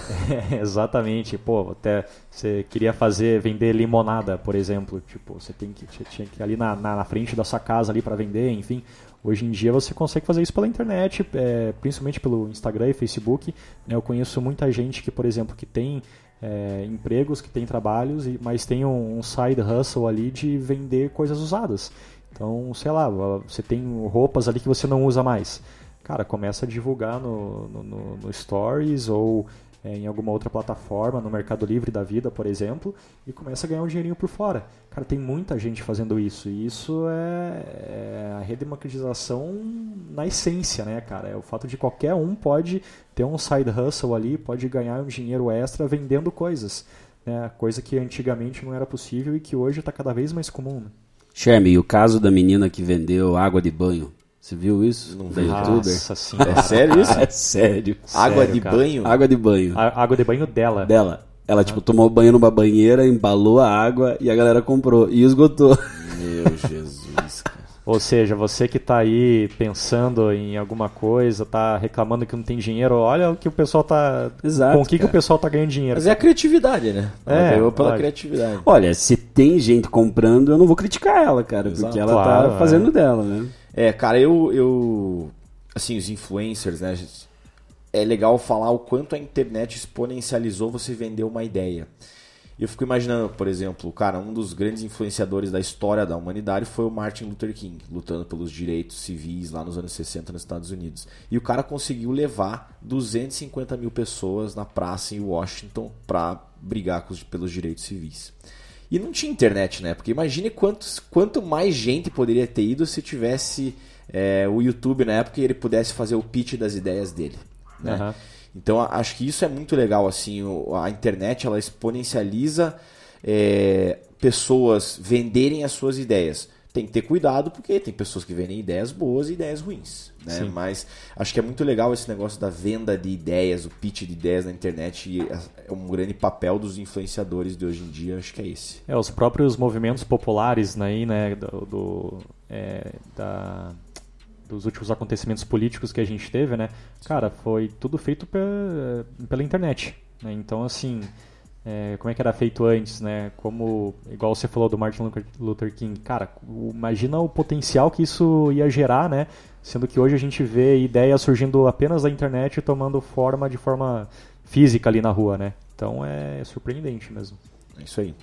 É, exatamente. Pô, até você queria fazer vender limonada, por exemplo, tipo, você tem que você tinha que ir ali na, na, na frente da sua casa ali para vender, enfim. Hoje em dia você consegue fazer isso pela internet, é, principalmente pelo Instagram e Facebook. Né? Eu conheço muita gente que, por exemplo, que tem é, empregos, que tem trabalhos, mas tem um, um side hustle ali de vender coisas usadas. Então, sei lá, você tem roupas ali que você não usa mais. Cara, começa a divulgar no, no, no Stories ou é, em alguma outra plataforma, no Mercado Livre da vida, por exemplo, e começa a ganhar um dinheirinho por fora. Cara, tem muita gente fazendo isso, e isso é, é a redemocratização na essência, né, cara? É o fato de qualquer um pode ter um side hustle ali, pode ganhar um dinheiro extra vendendo coisas. Né? Coisa que antigamente não era possível e que hoje está cada vez mais comum. Né? Shermy, e o caso da menina que vendeu água de banho? Você viu isso? Não vi. youtuber? Nossa senhora. É sério isso? é sério. Água Sério, de cara. banho? Água de banho. A água de banho dela. Dela. Ela, tipo, tomou banho numa banheira, embalou a água e a galera comprou. E esgotou. Meu Jesus, cara. Ou seja, você que está aí pensando em alguma coisa, está reclamando que não tem dinheiro, olha o que o pessoal tá. Exato, Com o que, que o cara. pessoal tá ganhando dinheiro. Mas é a criatividade, né? Ela É, ganhou pela olha. criatividade. Olha, se tem gente comprando, eu não vou criticar ela, cara. Exato. Porque ela Claro, tá é. fazendo dela, né? É, cara, eu, eu. Assim, os influencers, né? É legal falar o quanto a internet exponencializou você vender uma ideia. Eu fico imaginando, por exemplo, cara, um dos grandes influenciadores da história da humanidade foi o Martin Luther King, lutando pelos direitos civis lá nos anos 60 nos Estados Unidos. E o cara conseguiu levar 250 mil pessoas na praça em Washington para brigar pelos direitos civis. E não tinha internet, né? Porque imagine quantos, quanto mais gente poderia ter ido se tivesse é, o YouTube na época e ele pudesse fazer o pitch das ideias dele. Né? Aham. Então acho que isso é muito legal assim, a internet ela exponencializa é, pessoas venderem as suas ideias. Tem que ter cuidado porque tem pessoas que vendem ideias boas e ideias ruins, né? Sim. Mas acho que é muito legal esse negócio da venda de ideias, o pitch de ideias na internet e é é um grande papel dos influenciadores de hoje em dia, acho que é esse. É, os próprios movimentos populares né, né, do, do- é, da- dos últimos acontecimentos políticos que a gente teve, né? Cara, foi tudo feito pe- pela internet. né? Então, assim, é, como é que era feito antes, né? Como, igual você falou do Martin Luther- King, cara, imagina o potencial que isso ia gerar, né? Sendo que hoje a gente vê ideias surgindo apenas da internet e tomando forma de forma física ali na rua, né? Então é surpreendente mesmo. É isso aí.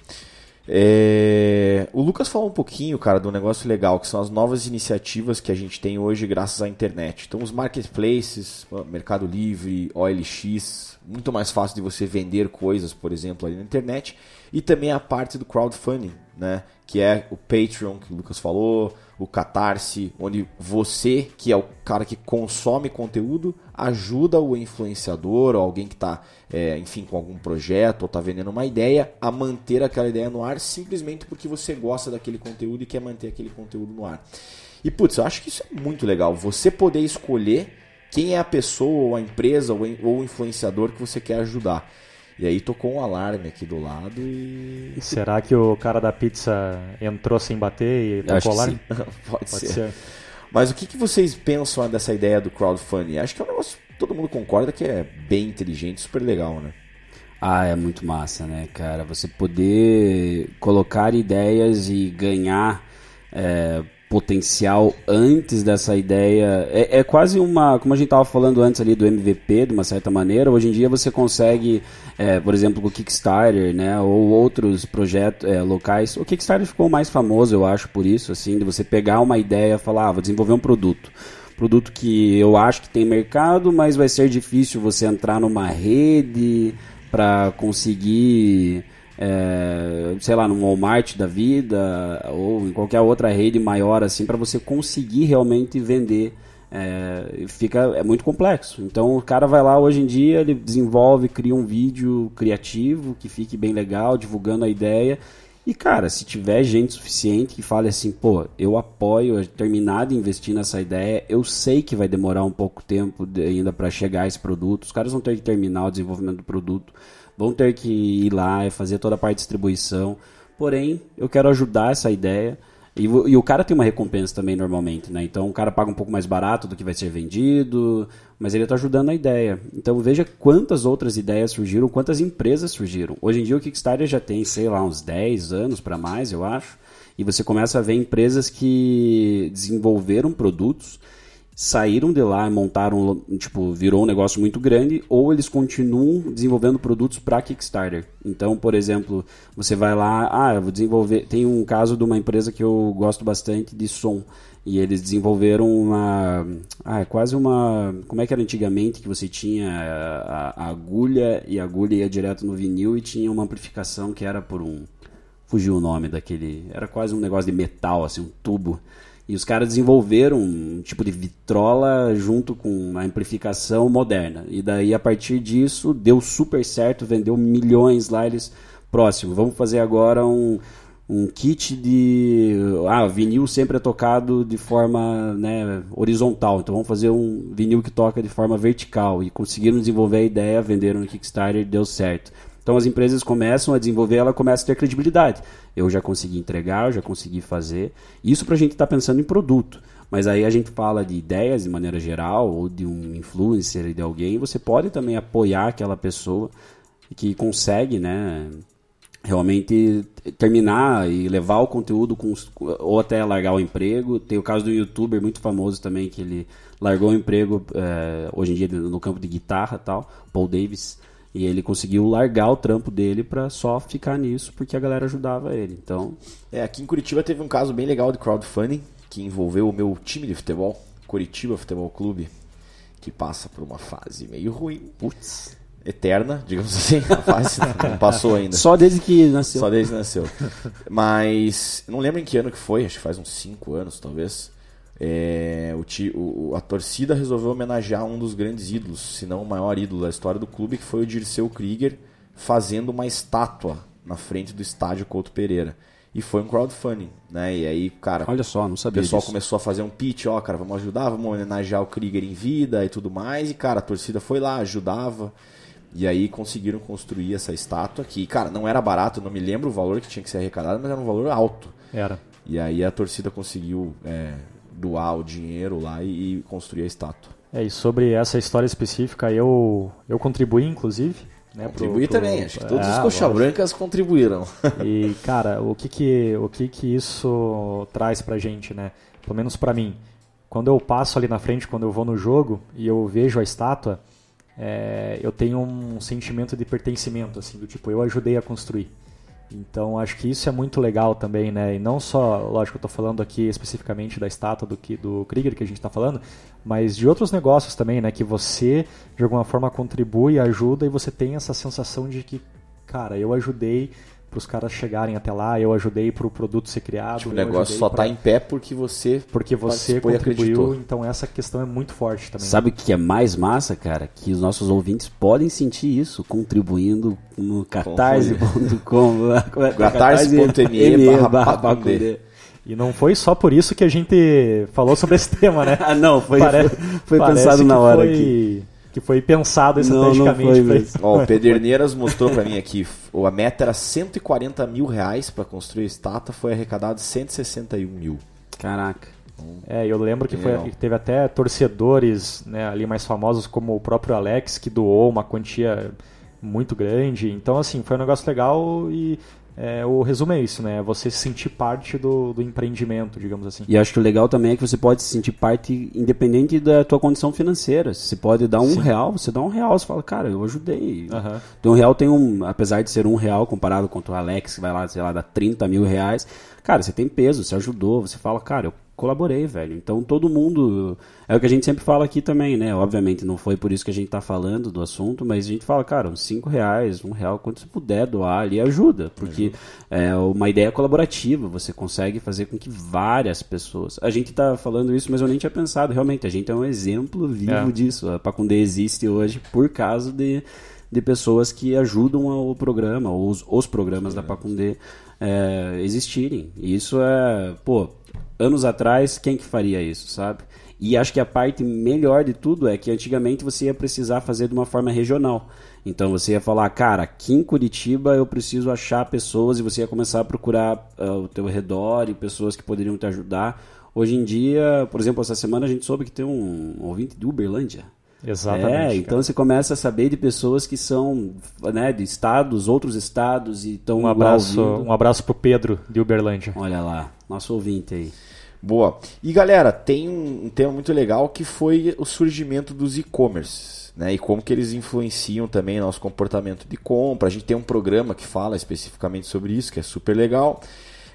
É, O Lucas falou um pouquinho, cara, de um negócio legal, que são as novas iniciativas que a gente tem hoje graças à internet. Então, os marketplaces, Mercado Livre, OLX, muito mais fácil de você vender coisas, por exemplo, ali na internet. E também a parte do crowdfunding, né? Que é o Patreon, que o Lucas falou, o Catarse, onde você, que é o cara que consome conteúdo, ajuda o influenciador ou alguém que está, enfim, com algum projeto ou está vendendo uma ideia a manter aquela ideia no ar simplesmente porque você gosta daquele conteúdo e quer manter aquele conteúdo no ar. E putz, eu acho que isso é muito legal. Você poder escolher quem é a pessoa ou a empresa ou o influenciador que você quer ajudar. E aí tocou um alarme aqui do lado e. E será que o cara da pizza entrou sem bater e tocou que alarme? Pode, Pode ser. ser. Mas o que, que vocês pensam dessa ideia do crowdfunding? Acho que é um negócio que todo mundo concorda que é bem inteligente, super legal, né? Ah, é muito massa, né, cara? Você poder colocar ideias e ganhar é, potencial antes dessa ideia. É, é quase uma. Como a gente estava falando antes ali do MVP, de uma certa maneira, hoje em dia você consegue, é, por exemplo, com o Kickstarter, né? Ou outros projetos é, locais. O Kickstarter ficou mais famoso, eu acho, por isso, assim, de você pegar uma ideia e falar, ah, vou desenvolver um produto produto que eu acho que tem mercado, mas vai ser difícil você entrar numa rede para conseguir, é, sei lá, no Walmart da vida ou em qualquer outra rede maior assim, para você conseguir realmente vender. É, fica é muito complexo. Então o cara vai lá hoje em dia, ele desenvolve, cria um vídeo criativo que fique bem legal, divulgando a ideia. E cara, se tiver gente suficiente que fale assim, pô, eu apoio eu de investir nessa ideia, eu sei que vai demorar um pouco tempo ainda para chegar esse produto. Os caras vão ter que terminar o desenvolvimento do produto, vão ter que ir lá e fazer toda a parte de distribuição. Porém, eu quero ajudar essa ideia. E, e o cara tem uma recompensa também normalmente, né? Então o cara paga um pouco mais barato do que vai ser vendido, mas ele está ajudando a ideia. Então veja quantas outras ideias surgiram, quantas empresas surgiram. Hoje em dia o Kickstarter já tem, sei lá, uns 10 anos para mais, eu acho. E você começa a ver empresas que desenvolveram produtos, saíram de lá e montaram, tipo, virou um negócio muito grande, ou eles continuam desenvolvendo produtos para Kickstarter. Então, por exemplo, você vai lá, ah, eu vou desenvolver. Tem um caso de uma empresa que eu gosto bastante de som. E eles desenvolveram uma. Ah, é quase uma. Como é que era antigamente que você tinha a, a agulha e a agulha ia direto no vinil e tinha uma amplificação que era por um. Fugiu o nome daquele. Era quase um negócio de metal, assim, um tubo. E os caras desenvolveram um tipo de vitrola junto com uma amplificação moderna. E daí, a partir disso, deu super certo, vendeu milhões lá. Eles, próximo, vamos fazer agora um, um kit de. Ah, vinil sempre é tocado de forma né, horizontal. Então vamos fazer um vinil que toca de forma vertical. E conseguiram desenvolver a ideia, venderam no Kickstarter deu certo. Então as empresas começam a desenvolver, ela começa a ter credibilidade. Eu já consegui entregar, eu já consegui fazer. Isso para a gente estar tá pensando em produto. Mas aí a gente fala de ideias de maneira geral, ou de um influencer, de alguém. Você pode também apoiar aquela pessoa que consegue, né? Realmente terminar e levar o conteúdo com, ou até largar o emprego. Tem o caso do youtuber muito famoso também, que ele largou o emprego é, hoje em dia no campo de guitarra tal, Paul Davis. E ele conseguiu largar o trampo dele para só ficar nisso, porque a galera ajudava ele. Então. É, aqui em Curitiba teve um caso bem legal de crowdfunding que envolveu o meu time de futebol, Curitiba Futebol Clube, que passa por uma fase meio ruim, putz, eterna, digamos assim. A fase não passou ainda. Só desde que nasceu. Só desde que nasceu. Mas não lembro em que ano que foi, acho que faz uns 5 anos talvez. É, o, o- a torcida resolveu homenagear um dos grandes ídolos, se não o maior ídolo da história do clube, que foi o Dirceu Krieger, fazendo uma estátua na frente do estádio Couto Pereira. E foi um crowdfunding, né? E aí, cara, Olha só, não o sabia pessoal disso. começou a fazer um pitch, ó, cara, vamos ajudar, vamos homenagear o Krieger em vida e tudo mais. E, cara, a torcida foi lá, ajudava. E aí conseguiram construir essa estátua que, cara, não era barato, não me lembro o valor que tinha que ser arrecadado, mas era um valor alto. Era. E aí a torcida conseguiu é, doar o dinheiro lá e, e construir a estátua. É, e sobre essa história específica, eu, eu contribuí, inclusive. Né, pro- Contribuir pro- também, acho que todos É, os coxa brancas contribuíram. E, cara, o que que, o que que isso traz pra gente, né? Pelo menos pra mim. Quando eu passo ali na frente, quando eu vou no jogo e eu vejo a estátua, é, eu tenho um sentimento de pertencimento, assim, do tipo, eu ajudei a construir. Então, acho que isso é muito legal também, né? E não só, lógico, eu tô falando aqui especificamente da estátua do, do Krieger que a gente tá falando, mas de outros negócios também, né? Que você, de alguma forma, contribui, ajuda e você tem essa sensação de que, cara, eu ajudei para os caras chegarem até lá, eu ajudei para o produto ser criado. Tipo, o negócio só pra- tá em pé porque você Porque você contribuiu, então essa questão é muito forte também. Sabe o que é mais massa, cara? Que os nossos ouvintes podem sentir isso contribuindo no catarse.com. catarse.me. E não foi só por isso que a gente falou sobre esse tema, né? Ah, não, foi, Pare- foi, foi pensado na que hora foi- aqui. Que foi pensado estrategicamente mesmo. isso. Ó, o Pederneiras mostrou pra mim aqui, a meta era 140 mil reais pra construir a estátua, foi arrecadado 161 mil. Caraca. É, eu lembro que, foi, que teve até torcedores né, ali mais famosos, como o próprio Alex, que doou uma quantia muito grande. Então, assim, foi um negócio legal e é, o resumo é isso, né? Você se sentir parte do, do empreendimento, digamos assim. E acho que o legal também é que você pode se sentir parte independente da tua condição financeira. Você pode dar um real, você dá um real, você fala, cara, eu ajudei. Aham. Então um real tem um, apesar de ser um real comparado com o Alex, que vai lá, sei lá, dar 30 mil reais, cara, você tem peso, você ajudou, você fala, cara, eu colaborei, velho. Então todo mundo. É o que a gente sempre fala aqui também, né? Obviamente não foi por isso que a gente tá falando do assunto, mas a gente fala, cara, uns 5 reais, um real, quanto você puder doar ali, ajuda. Porque é uma ideia colaborativa, você consegue fazer com que várias pessoas. A gente tá falando isso, mas eu nem tinha pensado, realmente, a gente é um exemplo vivo É. disso. A Pacundê existe hoje por causa de de pessoas que ajudam o programa, ou os, os programas da Pacundê é, existirem. E isso é, pô, anos atrás, quem que faria isso, sabe? E acho que a parte melhor de tudo é que antigamente você ia precisar fazer de uma forma regional. Então você ia falar, cara, aqui em Curitiba eu preciso achar pessoas e você ia começar a procurar ah, o teu redor e pessoas que poderiam te ajudar. Hoje em dia, por exemplo, essa semana a gente soube que tem um ouvinte de Uberlândia. Exatamente. É, então você começa a saber de pessoas que são né, de estados, outros estados e estão um abraço, um abraço pro Pedro de Uberlândia. Olha lá, nosso ouvinte aí. Boa. E galera, tem um, um tema muito legal que foi o surgimento dos e-commerce. Né, e como que eles influenciam também nosso comportamento de compra. A gente tem um programa que fala especificamente sobre isso, que é super legal.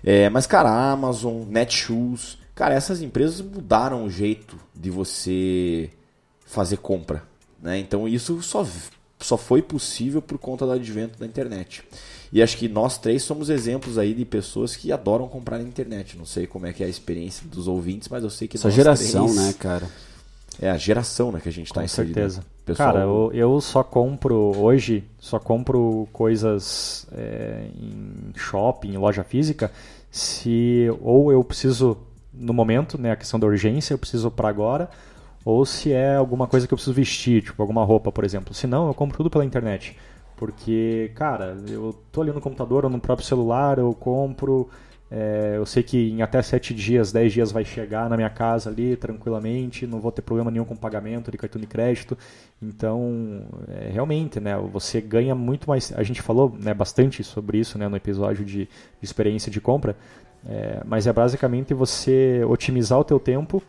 É, mas, cara, Amazon, Netshoes, cara, essas empresas mudaram o jeito de você fazer compra. Né? Então isso só, só foi possível por conta do advento da internet. E acho que nós três somos exemplos aí de pessoas que adoram comprar na internet. Não sei como é que é a experiência dos ouvintes, mas eu sei que Essa nós geração, três- né, cara? É a geração né, que a gente está Com inserido. certeza. Pessoal, Cara, eu, eu só compro hoje, só compro coisas é, em shopping, em loja física, se ou eu preciso no momento, né, a questão da urgência, eu preciso para agora, ou se é alguma coisa que eu preciso vestir, tipo alguma roupa, por exemplo. Se não, eu compro tudo pela internet. Porque, cara, eu tô ali no computador ou no próprio celular, eu compro. é, eu sei que em até 7 dias, 10 dias vai chegar na minha casa ali tranquilamente, não vou ter problema nenhum com pagamento de cartão de crédito. Então, é, realmente, né, você ganha muito mais. A gente falou né, bastante sobre isso né, no episódio de, experiência de compra, é, mas é basicamente você otimizar o teu tempo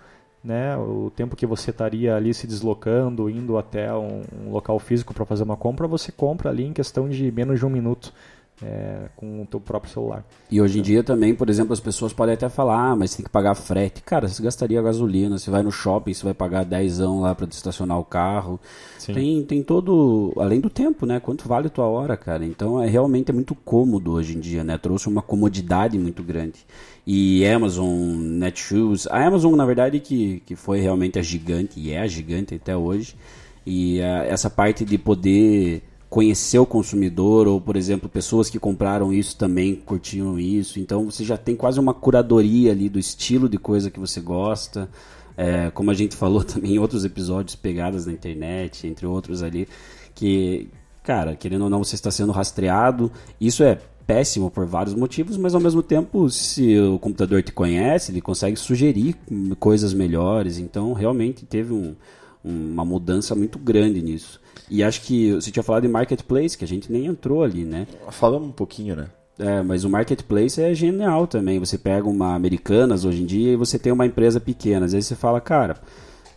né, o tempo que você estaria ali se deslocando, indo até um, um local físico para fazer uma compra, você compra ali em questão de menos de um minuto. É, com o teu próprio celular. E hoje em dia também, por exemplo, as pessoas podem até falar, ah, mas tem que pagar frete. Cara, você gastaria gasolina, você vai no shopping, você vai pagar 10 lá para estacionar o carro. Sim. Tem, tem todo, além do tempo, né? Quanto vale a tua hora, cara? Então é realmente é muito cômodo hoje em dia, né? Trouxe uma comodidade muito grande. E Amazon, Netshoes, a Amazon na verdade que, que foi realmente a gigante e é a gigante até hoje. E uh, essa parte de poder conhecer o consumidor, ou por exemplo, pessoas que compraram isso também curtiam isso. Então você já tem quase uma curadoria ali do estilo de coisa que você gosta. É, como a gente falou também em outros episódios, pegadas na internet, entre outros ali, que, cara, querendo ou não, você está sendo rastreado. Isso é péssimo por vários motivos, mas ao mesmo tempo, se o computador te conhece, ele consegue sugerir coisas melhores. Então, realmente teve um, uma mudança muito grande nisso. E acho que você tinha falado de marketplace, que a gente nem entrou ali, né? Falamos um pouquinho, né? É, mas o marketplace é genial também. Você pega uma Americanas hoje em dia e você tem uma empresa pequena. Às vezes você fala, cara,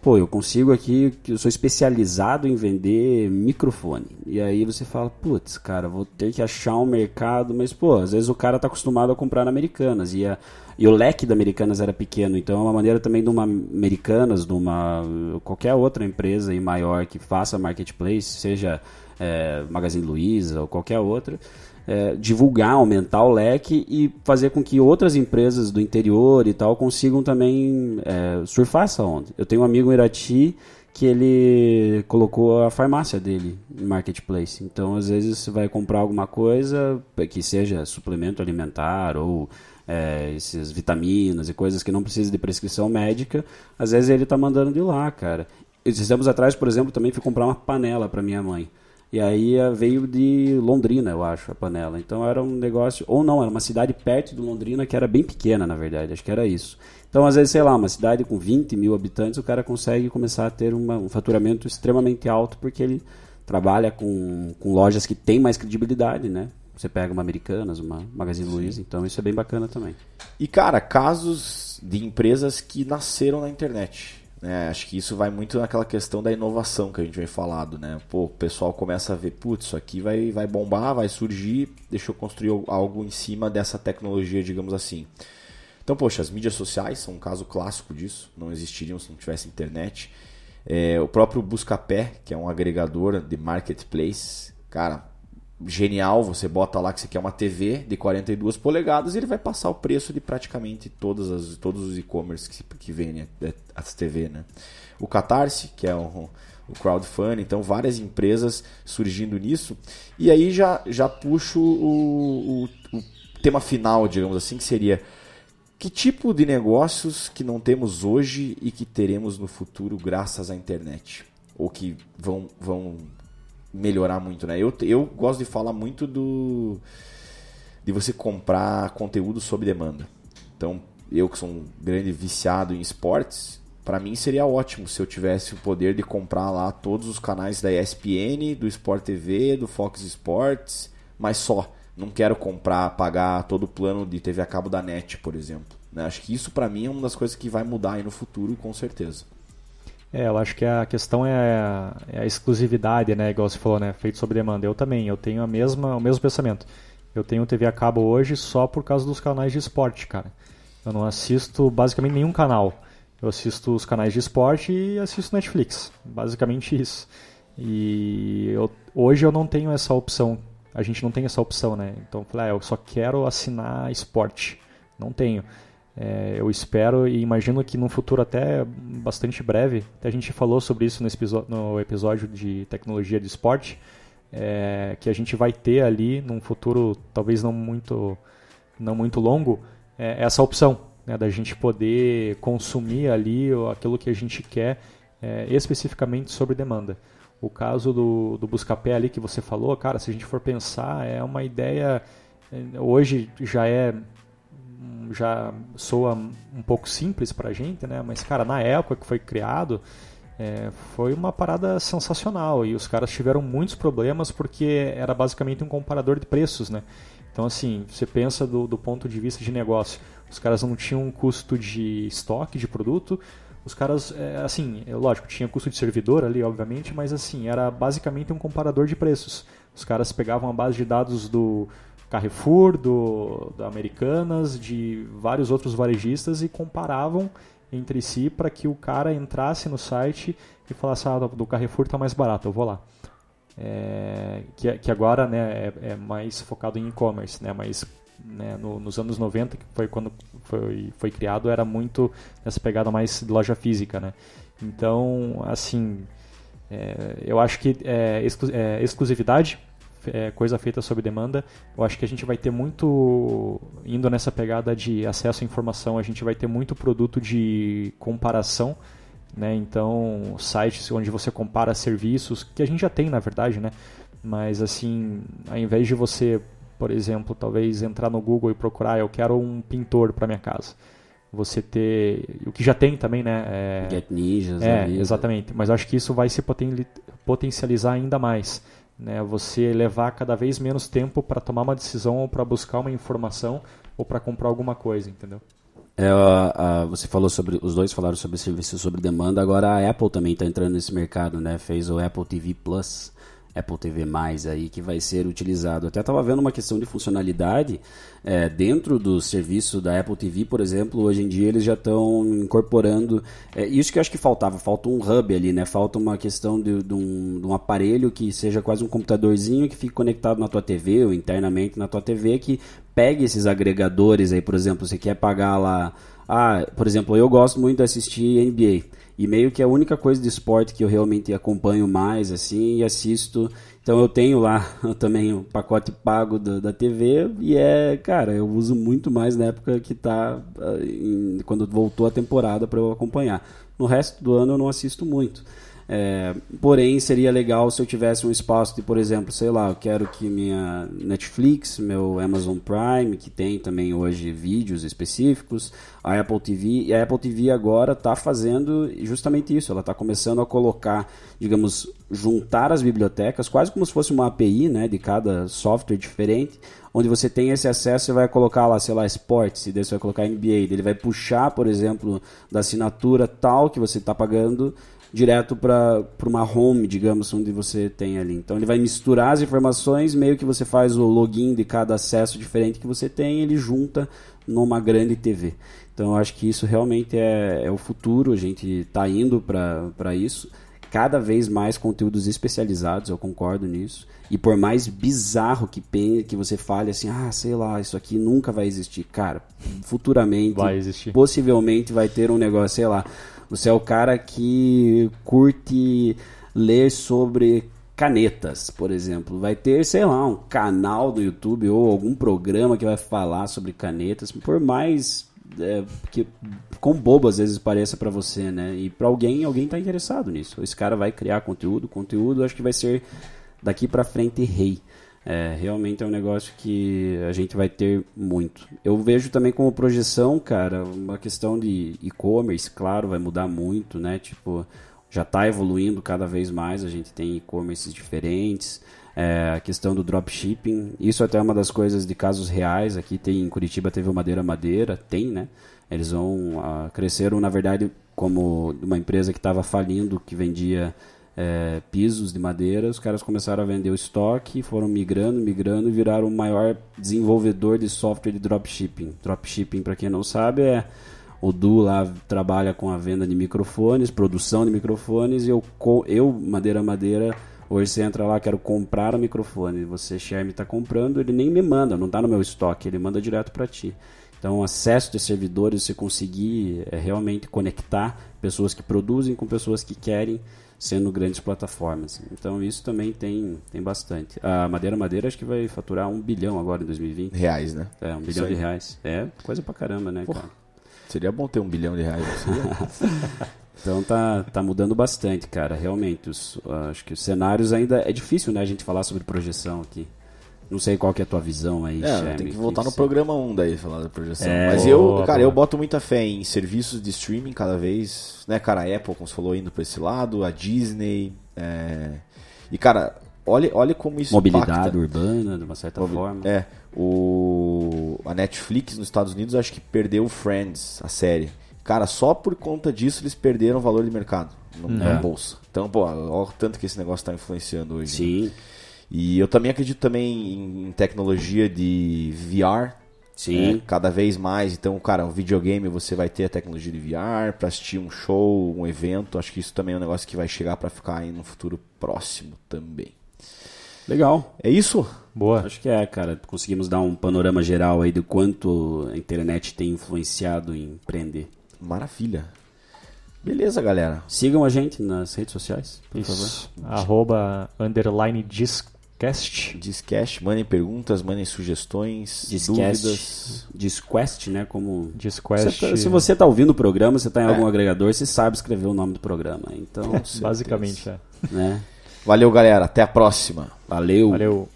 pô, eu consigo aqui, eu sou especializado em vender microfone. E aí você fala, putz, cara, vou ter que achar um mercado, mas pô, às vezes o cara tá acostumado a comprar na Americanas e a e o leque da Americanas era pequeno, então é uma maneira também de uma Americanas, de uma qualquer outra empresa maior que faça marketplace, seja é, Magazine Luiza ou qualquer outra, é, divulgar, aumentar o leque e fazer com que outras empresas do interior e tal consigam também é, surfar essa onda. Eu tenho um amigo em Irati que ele colocou a farmácia dele em marketplace. Então, às vezes, você vai comprar alguma coisa que seja suplemento alimentar ou é, essas vitaminas e coisas que não precisam de prescrição médica, às vezes ele está mandando de lá, cara. Esses tempos atrás, por exemplo, também fui comprar uma panela para minha mãe. E aí eh, veio de Londrina, eu acho, a panela. Então era um negócio. Ou não, era uma cidade perto de Londrina que era bem pequena, na verdade. Acho que era isso. Então, às vezes, sei lá, uma cidade com 20 mil habitantes, o cara consegue começar a ter uma, um faturamento extremamente alto porque ele trabalha com, com lojas que têm mais credibilidade, né? Você pega uma Americanas, uma Magazine Luiza, então isso é bem bacana também. E cara, casos de empresas que nasceram na internet. Né? Acho que isso vai muito naquela questão da inovação que a gente vem falado, né? Pô, o pessoal começa a ver, putz, isso aqui vai, vai bombar, vai surgir, deixa eu construir algo em cima dessa tecnologia, digamos assim. Então, poxa, as mídias sociais são um caso clássico disso, não existiriam se não tivesse internet. É, o próprio Buscapé, que é um agregador de marketplace, cara, genial, você bota lá que você quer uma TV de 42 polegadas e ele vai passar o preço de praticamente todas as, todos os e-commerce que, que vendem as TV, né? O Catarse, que é o, o crowdfunding, então várias empresas surgindo nisso. E aí já, já puxo o, o, o tema final, digamos assim, que seria que tipo de negócios que não temos hoje e que teremos no futuro graças à internet? Ou que vão, vão melhorar muito, né? Eu, eu gosto de falar muito do de você comprar conteúdo sob demanda. Então, eu que sou um grande viciado em esportes, para mim seria ótimo se eu tivesse o poder de comprar lá todos os canais da ESPN, do Sport TV, do Fox Sports, mas só. Não quero comprar, pagar todo o plano de TV a cabo da NET, por exemplo. Né? Acho que isso para mim é uma das coisas que vai mudar aí no futuro, com certeza. É, eu acho que a questão é a, é a, exclusividade, né? Igual você falou, né? Feito sob demanda. Eu também, eu tenho a mesma, o mesmo pensamento. Eu tenho TV a cabo hoje só por causa dos canais de esporte, cara. Eu não assisto basicamente nenhum canal. Eu assisto os canais de esporte e assisto Netflix. Basicamente isso. E eu, hoje eu não tenho essa opção. A gente não tem essa opção, né? Então eu falei, ah, eu só quero assinar esporte. Não tenho. É, eu espero e imagino que num futuro até bastante breve, até a gente falou sobre isso no episódio de tecnologia de esporte, é, que a gente vai ter ali num futuro talvez não muito, não muito longo, é, essa opção né, da gente poder consumir ali aquilo que a gente quer é, especificamente sobre demanda. O caso do, do Buscapé ali que você falou, cara, se a gente for pensar, é uma ideia é, hoje já é já soa um pouco simples para a gente, né? Mas, cara, na época que foi criado, é, foi uma parada sensacional e os caras tiveram muitos problemas porque era basicamente um comparador de preços, né? Então, assim, você pensa do, do ponto de vista de negócio, os caras não tinham custo de estoque de produto, os caras, é, assim, é, lógico, tinha custo de servidor ali, obviamente, mas assim, era basicamente um comparador de preços. Os caras pegavam a base de dados do, Carrefour, do, da Americanas, de vários outros varejistas e comparavam entre si para que o cara entrasse no site e falasse, ah, do Carrefour está mais barato, eu vou lá. É, que, que agora né, é, é mais focado em e-commerce, né, mas né, no, nos anos 90, que foi quando foi, foi criado, era muito essa pegada mais de loja física. Né? Então, assim, é, eu acho que é, exclu é, exclusividade, é, coisa feita sob demanda, eu acho que a gente vai ter muito, indo nessa pegada de acesso à informação, a gente vai ter muito produto de comparação, né? Então, sites onde você compara serviços, que a gente já tem na verdade, né? Mas assim, ao invés de você, por exemplo, talvez entrar no Google e procurar, eu quero um pintor para minha casa você ter o que já tem também, né? É, Get Ninjas. É, exatamente. Mas eu acho que isso vai se poten potencializar ainda mais, né? Você levar cada vez menos tempo para tomar uma decisão ou para buscar uma informação ou para comprar alguma coisa, entendeu? É, você falou sobre os dois falaram sobre serviços sobre demanda. Agora a Apple também está entrando nesse mercado, né? Fez o Apple TV Plus Apple TV mais aí que vai ser utilizado. Até estava vendo uma questão de funcionalidade é, dentro do serviço da Apple TV, por exemplo. Hoje em dia eles já estão incorporando é, isso que eu acho que faltava. Falta um hub ali, né? Falta uma questão de, de, um, de um aparelho que seja quase um computadorzinho que fique conectado na tua TV ou internamente na tua TV que pegue esses agregadores aí, por exemplo, você quer pagar lá. Ah, por exemplo, eu gosto muito de assistir NBA. E meio que é a única coisa de esporte que eu realmente acompanho mais, assim, e assisto. Então eu tenho lá também o pacote pago da, da TV e é, cara, eu uso muito mais na época que tá. Ah, em, quando voltou a temporada para eu acompanhar. No resto do ano eu não assisto muito. É, porém, seria legal se eu tivesse um espaço de, por exemplo, sei lá, eu quero que minha Netflix, meu Amazon Prime, que tem também hoje vídeos específicos, a Apple TV, e a Apple TV agora está fazendo justamente isso, ela está começando a colocar, digamos, juntar as bibliotecas, quase como se fosse uma API né, de cada software diferente, onde você tem esse acesso e vai colocar lá, sei lá, esportes, e daí você vai colocar NBA, ele vai puxar, por exemplo, da assinatura tal que você está pagando direto para uma home, digamos, onde você tem ali. Então ele vai misturar as informações, meio que você faz o login de cada acesso diferente que você tem, ele junta numa grande TV. Então eu acho que isso realmente é, é o futuro, a gente está indo para isso. Cada vez mais conteúdos especializados, eu concordo nisso. E por mais bizarro que, que você fale assim, ah, sei lá, isso aqui nunca vai existir. Cara, futuramente, vai existir. possivelmente vai ter um negócio, sei lá, você é o cara que curte ler sobre canetas, por exemplo. Vai ter, sei lá, um canal do YouTube ou algum programa que vai falar sobre canetas, por mais é, que com bobo às vezes pareça para você, né? E para alguém, alguém tá interessado nisso. Esse cara vai criar conteúdo, conteúdo acho que vai ser daqui para frente rei. É, realmente é um negócio que a gente vai ter muito. Eu vejo também como projeção, cara, uma questão de e-commerce, claro, vai mudar muito, né? Tipo, já está evoluindo cada vez mais, a gente tem e-commerces diferentes. É, a questão do dropshipping, isso até é uma das coisas de casos reais. Aqui tem em Curitiba teve o Madeira Madeira, tem, né? Eles vão uh, cresceram na verdade como uma empresa que estava falindo, que vendia é, pisos de madeira, os caras começaram a vender o estoque, foram migrando, migrando e viraram o maior desenvolvedor de software de dropshipping. Dropshipping, para quem não sabe, é o Du lá trabalha com a venda de microfones, produção de microfones, e eu, eu Madeira Madeira, hoje você entra lá, quero comprar o microfone, você, Sherme, está comprando, ele nem me manda, não está no meu estoque, ele manda direto para ti. Então, acesso de servidores, você conseguir é, realmente conectar pessoas que produzem com pessoas que querem, sendo grandes plataformas. Então isso também tem, tem bastante. A Madeira Madeira acho que vai faturar um bilhão agora em 2020. Reais, né? É, um bilhão de reais. É coisa pra caramba, né, Porra, cara? Seria bom ter um bilhão de reais. então tá, tá mudando bastante, cara. Realmente, os, acho que os cenários ainda... É difícil, né, a gente falar sobre projeção aqui. Não sei qual que é a tua visão aí, é, Tem que voltar que no programa 1 daí, falar da projeção. É, Mas eu, boa, cara, boa. eu boto muita fé em serviços de streaming cada vez, né, cara, a Apple, como você falou, indo pra esse lado, a Disney, é... E, cara, olha, olha como isso Mobilidade impacta. urbana, de uma certa Mobil... forma. É, o... a Netflix nos Estados Unidos acho que perdeu Friends, a série. Cara, só por conta disso eles perderam o valor de mercado na é. bolsa. Então, pô, olha o tanto que esse negócio está influenciando hoje. Né? Sim. Né? E eu também acredito também em tecnologia de VR. Sim. É, cada vez mais. Então, cara, um videogame você vai ter a tecnologia de VR para assistir um show, um evento. Acho que isso também é um negócio que vai chegar para ficar aí no futuro próximo também. Legal. É isso? Boa. Acho que é, cara. Conseguimos dar um panorama geral aí do quanto a internet tem influenciado em empreender. Maravilha. Beleza, galera. Sigam a gente nas redes sociais, por Isso. Arroba underline discast. Discast, mandem perguntas, mandem sugestões, favor. dúvidas. Disquest, né? Como. Disquest. Você tá- se você tá ouvindo o programa, você tá em É. algum agregador, você sabe escrever o nome do programa. Então, Basicamente, é. né? Valeu, galera. Até a próxima. Valeu. Valeu.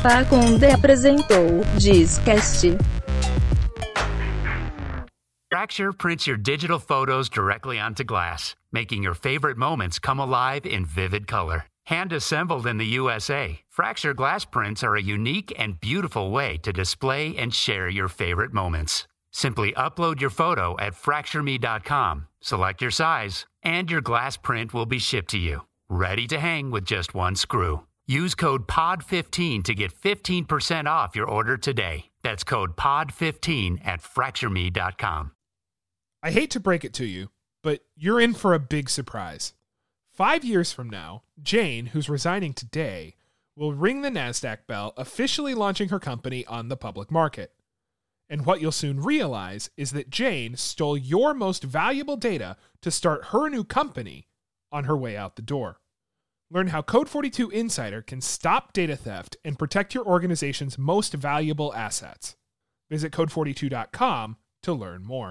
Faconde apresentou Discast. Fracture prints your digital photos directly onto glass, making your favorite moments come alive in vivid color. Hand assembled in the USA, Fracture glass prints are a unique and beautiful way to display and share your favorite moments. Simply upload your photo at fractureme.com, select your size, and your glass print will be shipped to you, ready to hang with just one screw. Use code POD15 to get 15% off your order today. That's code POD15 at fractureme.com. I hate to break it to you, but you're in for a big surprise. Five years from now, Jane, who's resigning today, will ring the NASDAQ bell, officially launching her company on the public market. And what you'll soon realize is that Jane stole your most valuable data to start her new company on her way out the door. Learn how Code 42 Insider can stop data theft and protect your organization's most valuable assets. Visit code42.com to learn more.